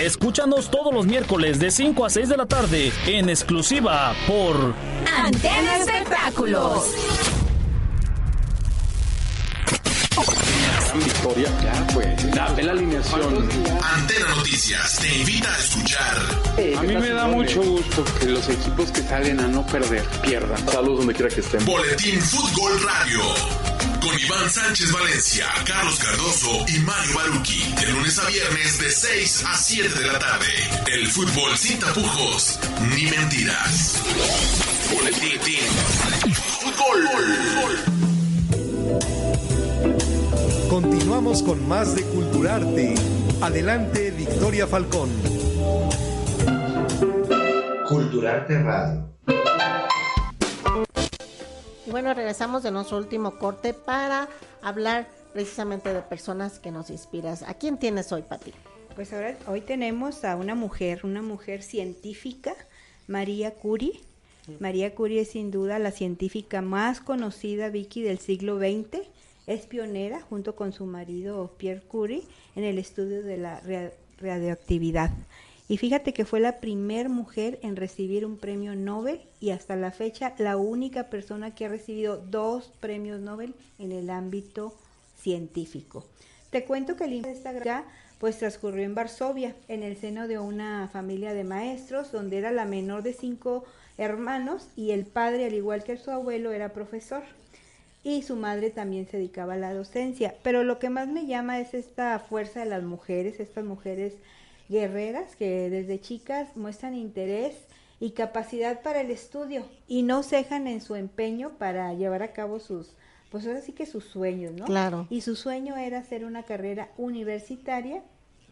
Escúchanos todos los miércoles de 5 a 6 de la tarde en exclusiva por Antena Espectáculos. Victoria, ya pues, dame la alineación. Antena Noticias te invita a escuchar. A mí me da mucho gusto que los equipos que salen a no perder pierdan. Saludos donde quiera que estén. Boletín Fútbol Radio. Con Iván Sánchez Valencia, Carlos Cardoso y Mario Baruki. De lunes a viernes de 6 a 7 de la tarde. El fútbol sin tapujos ni mentiras. Boletín Fútbol. Continuamos con más de Culturarte. Adelante, Victoria Falcón. Culturarte Radio. Y bueno, regresamos de nuestro último corte para hablar precisamente de personas que nos inspiras. ¿A quién tienes hoy, Pati? Pues ahora hoy tenemos a una mujer, una mujer científica, María Curie. María Curie es sin duda la científica más conocida, Vicky, del siglo XX. Es pionera, junto con su marido Pierre Curie, en el estudio de la radioactividad. Y fíjate que fue la primer mujer en recibir un premio Nobel y hasta la fecha la única persona que ha recibido dos premios Nobel en el ámbito científico. Te cuento que el inicio de esta gra- pues transcurrió en Varsovia, en el seno de una familia de maestros, donde era la menor de cinco hermanos y el padre, al igual que su abuelo, era profesor y su madre también se dedicaba a la docencia. Pero lo que más me llama es esta fuerza de las mujeres, estas mujeres guerreras que desde chicas muestran interés y capacidad para el estudio y no cejan en su empeño para llevar a cabo sus, pues ahora sí que sus sueños, ¿no? Claro. Y su sueño era hacer una carrera universitaria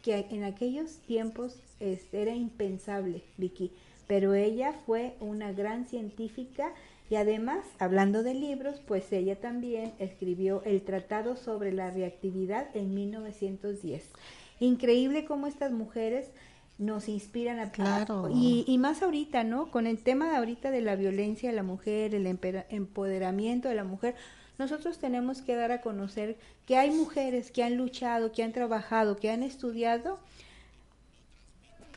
que en aquellos tiempos este, era impensable, Vicky. Pero ella fue una gran científica y además, hablando de libros, pues ella también escribió el Tratado sobre la Reactividad en 1910. Increíble cómo estas mujeres nos inspiran a Claro. y, y más ahorita, ¿no? Con el tema de ahorita de la violencia de la mujer, el empoderamiento de la mujer, nosotros tenemos que dar a conocer que hay mujeres que han luchado, que han trabajado, que han estudiado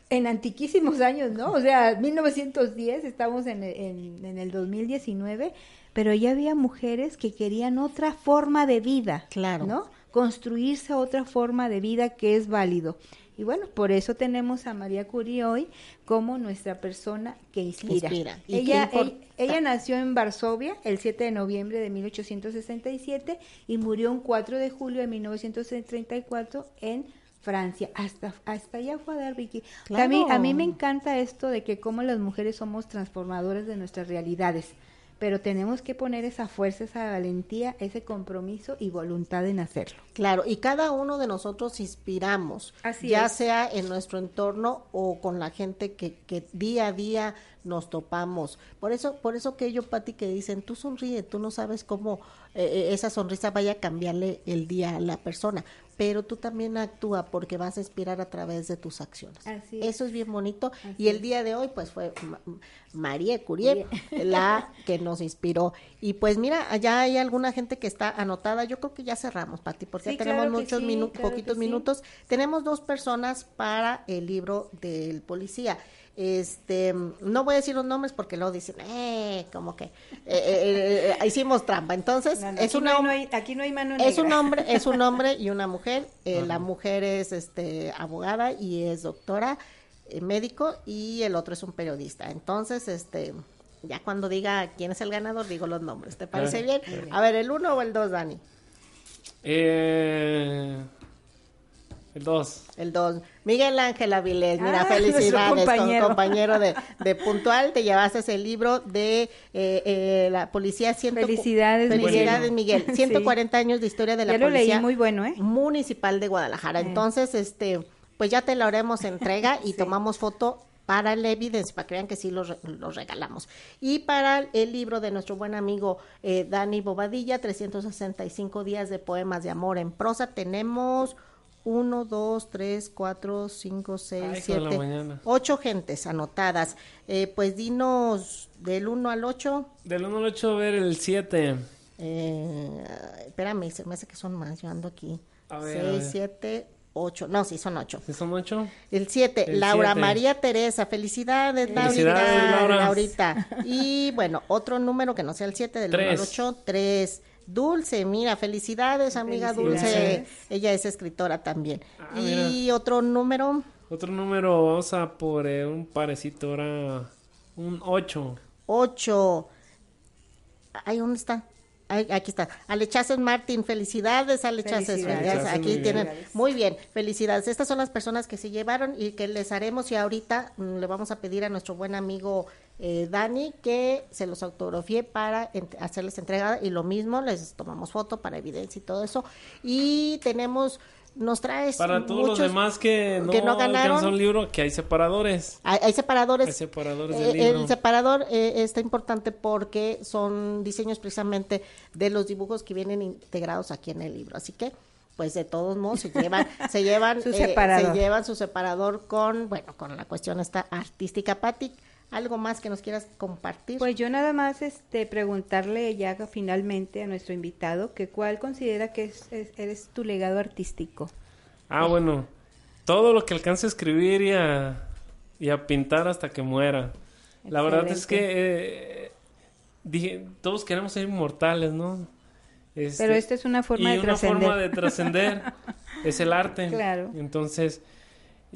en antiquísimos años, ¿no? O sea, 1910, estamos en, en, en el 2019, pero ya había mujeres que querían otra forma de vida, Claro. ¿no? Construirse otra forma de vida que es válido. Y bueno, por eso tenemos a María Curie hoy como nuestra persona que inspira. Inspira. ¿Y Ella, ella nació en Varsovia el 7 de noviembre de 1867 y murió un 4 de julio de 1934 en Francia. Hasta, hasta allá fue a dar Vicky. A, mí, a mí me encanta esto de que como las mujeres somos transformadoras de nuestras realidades, pero tenemos que poner esa fuerza, esa valentía, ese compromiso y voluntad en hacerlo. Claro, y cada uno de nosotros inspiramos, Así ya es. sea en nuestro entorno o con la gente que, que día a día nos topamos. Por eso, por eso que yo, Pati, que dicen, tú sonríe, tú no sabes cómo eh, eh, esa sonrisa vaya a cambiarle el día a la persona, pero tú también actúa porque vas a inspirar a través de tus acciones. Así es. Eso es bien bonito. Así y el día de hoy, pues fue Ma- María Curie, la que nos inspiró. Y pues mira, allá hay alguna gente que está anotada. Yo creo que ya cerramos, Pati, porque Sí, ya tenemos claro muchos sí, claro poquitos sí. minutos. Tenemos dos personas para el libro del policía. Este, no voy a decir los nombres porque luego dicen, eh, como que eh, eh, eh, hicimos trampa. Entonces, No, no, es aquí una no hay- aquí no hay mano es un negra. hombre, es un hombre y una mujer. Eh, la mujer es este abogada y es doctora, eh, médico, y el otro es un periodista. Entonces, este, ya cuando diga quién es el ganador, digo los nombres. ¿Te parece Ah, bien? bien. A ver, el uno o el dos, Dani. Eh, el 2. El 2. Miguel Ángel Avilés, mira, Ah, felicidades, compañero. con- compañero de, de Puntual, te llevaste ese libro de eh, eh, la policía. Ciento, Felicidades, Felicidades, Miguel. Miguel. 140 años de historia de la Ya lo leí, policía muy bueno, ¿eh? municipal de Guadalajara. Eh. Entonces, este, pues ya te lo haremos entrega y tomamos foto para la evidencia, para que vean que sí los, re- los regalamos. Y para el libro de nuestro buen amigo eh, Dani Bobadilla, 365 días de poemas de amor en prosa, tenemos uno, dos, tres, cuatro, cinco, seis, Ay, hijo de la siete, mañana. ocho gentes anotadas. Eh, pues dinos del 1 al 8. Del 1 al 8 ver el 7. Eh, espérame, se me hace que son más. Yo ando aquí. A ver, a 6, ver. 7, ocho. No, sí, son ocho. ¿Sí son ocho? El 7, El Laura siete. María Teresa. Felicidades, Felicidades, Laurita. Laura. Laurita. Y bueno, otro número que no sea el 7 del Tres. número 8, 3. Dulce, mira, felicidades, amiga Dulce. Ella es escritora también. Ah, y otro número, Otro número, vamos a por eh, un parecito, ahora un 8. 8. Ay, ¿dónde está? Aquí está. Alechaces Martín, felicidades, Alechaces. Felicidades. Felicidades. Aquí Muy bien. tienen. Felicidades. Muy bien, felicidades. Estas son las personas que se llevaron y que les haremos. Y ahorita mm, le vamos a pedir a nuestro buen amigo eh, Dani que se los autografíe para ent- hacerles entrega. Y lo mismo, les tomamos foto para evidencia y todo eso. Y tenemos. Nos traes. Para todos los demás que no, que no ganaron. un libro, que hay separadores. Hay, hay separadores. Hay separadores Eh, del libro. el separador eh, está importante porque son diseños precisamente de los dibujos que vienen integrados aquí en el libro. Así que, pues de todos modos, se llevan, se llevan, Su eh, se llevan su separador con, bueno, con la cuestión esta artística, Pati. ¿Algo más que nos quieras compartir? Pues yo nada más este preguntarle ya finalmente a nuestro invitado que cuál considera que es, es- eres tu legado artístico. Ah, bueno. Todo lo que alcance a escribir y a, y a pintar hasta que muera. La verdad es que eh, dije, todos queremos ser inmortales, ¿no? Este, Pero esta es una forma y de una trascender. forma de trascender es el arte. Claro. Entonces,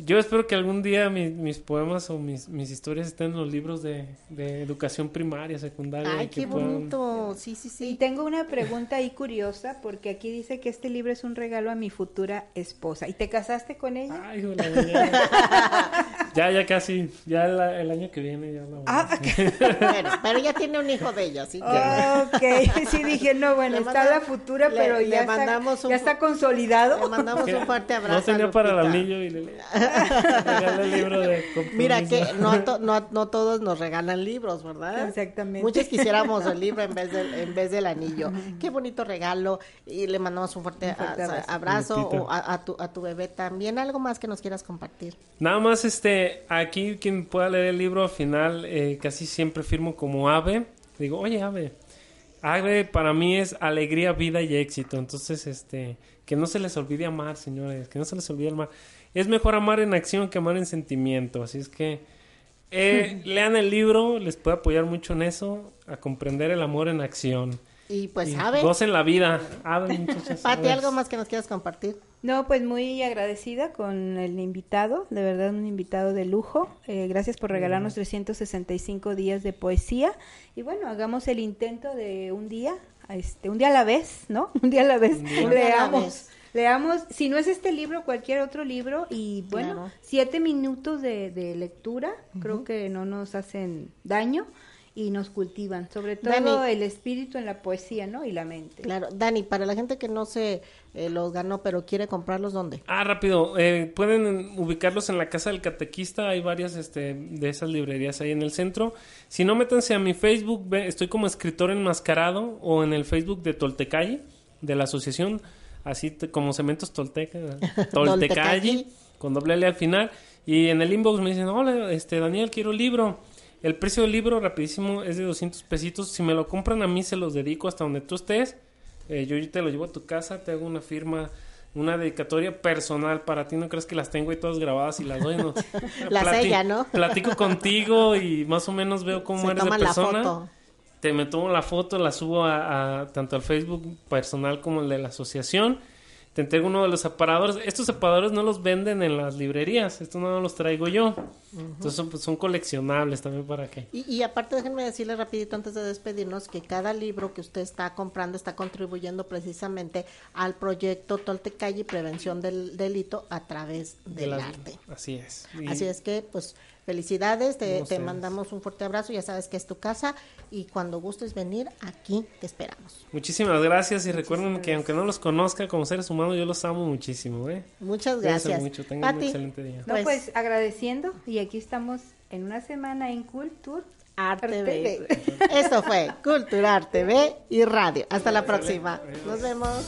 yo espero que algún día mi- mis poemas o mis, mis historias estén en los libros de, de educación primaria, secundaria. Ay, qué puedan- bonito. Sí, sí, sí. Y tengo una pregunta ahí curiosa porque aquí dice que este libro es un regalo a mi futura esposa. ¿Y te casaste con ella? Ay, hijo de la mañana. ya, ya casi. Ya el, el año que viene ya la Ah, Bueno, pero ya tiene un hijo de ella, así que. Ok, sí dije, no, bueno, Le está manda- la futura, le- pero le ya, mandamos está, un- ya está consolidado. Le mandamos un fuerte abrazo. No tenía a para el anillo y le, le regalé el libro de Mira compromiso. que no, to- no, no todos nos regalan libros, ¿verdad? Exactamente. Muchos quisiéramos el libro en vez del, en vez del anillo. Qué bonito regalo. Y le mandamos un fuerte, Un fuerte a- abrazo. abrazo o a, a tu, a tu bebé también. ¿Algo más que nos quieras compartir? Nada más, este, aquí quien pueda leer el libro al final, eh, casi siempre firmo como ave. Digo, oye, ave. Ave para mí es alegría, vida y éxito. Entonces, este, que no se les olvide amar, señores, que no se les olvide amar. Es mejor amar en acción que amar en sentimiento. Así es que eh, lean el libro, les puede apoyar mucho en eso, a comprender el amor en acción. Y pues, Y ¿sabe? Gocen la vida. Pati. ¿algo más que nos quieras compartir? No, pues muy agradecida con el invitado, de verdad un invitado de lujo. Eh, gracias por regalarnos 365 días de poesía. Y bueno, hagamos el intento de un día, este, un día a la vez, ¿no? Un día a la vez. A la Leamos. vez. Leamos, si no es este libro, cualquier otro libro y bueno, Claro. siete minutos de, de lectura, creo que no nos hacen daño y nos cultivan, sobre todo Dani. el espíritu en la poesía, ¿no? Y la mente. Claro, Dani, para la gente que no se eh, los ganó, pero quiere comprarlos, ¿dónde? Ah, rápido. eh, pueden ubicarlos en la casa del catequista. Hay varias este, de esas librerías ahí en el centro. Si no, métanse a mi Facebook. ve- Estoy como escritor enmascarado o en el Facebook de Toltecalle, de la asociación, así como Cementos Tolteca. Toltecalle. Con doble L al final. Y en el inbox me dicen, hola, este, Daniel, quiero libro. El precio del libro, rapidísimo, es de 200 pesitos. Si me lo compran a mí, se los dedico hasta donde tú estés. Eh, yo te lo llevo a tu casa, te hago una firma, una dedicatoria personal para ti. No crees que las tengo ahí todas grabadas y las doy, ¿no? Las Plati- ella, ¿no? Platico contigo y más o menos veo cómo Se eres de toman la persona. foto. Te me tomo la foto, la subo a, a- tanto al Facebook personal como el de la asociación. Te entrego uno de los separadores. Estos separadores no los venden en las librerías. Estos no los traigo yo. Entonces son, pues, son coleccionables también para que. Y, y aparte déjenme decirle rapidito antes de despedirnos que cada libro que usted está comprando está contribuyendo precisamente al proyecto Toltecalle y Prevención del Delito a través de del las- arte. Así es. Y- Así es que, pues, felicidades, te, No te sé. mandamos un fuerte abrazo, ya sabes que es tu casa y cuando gustes venir, aquí te esperamos. Muchísimas gracias y recuerden que aunque no los conozca como seres humanos, yo los amo muchísimo, ¿eh? Muchas gracias. mucho, tengan un Pati, excelente día. No, pues, agradeciendo y aquí estamos en una semana en Culture Arte B. Esto fue Cultural TV y Radio. Hasta la próxima. Nos vemos.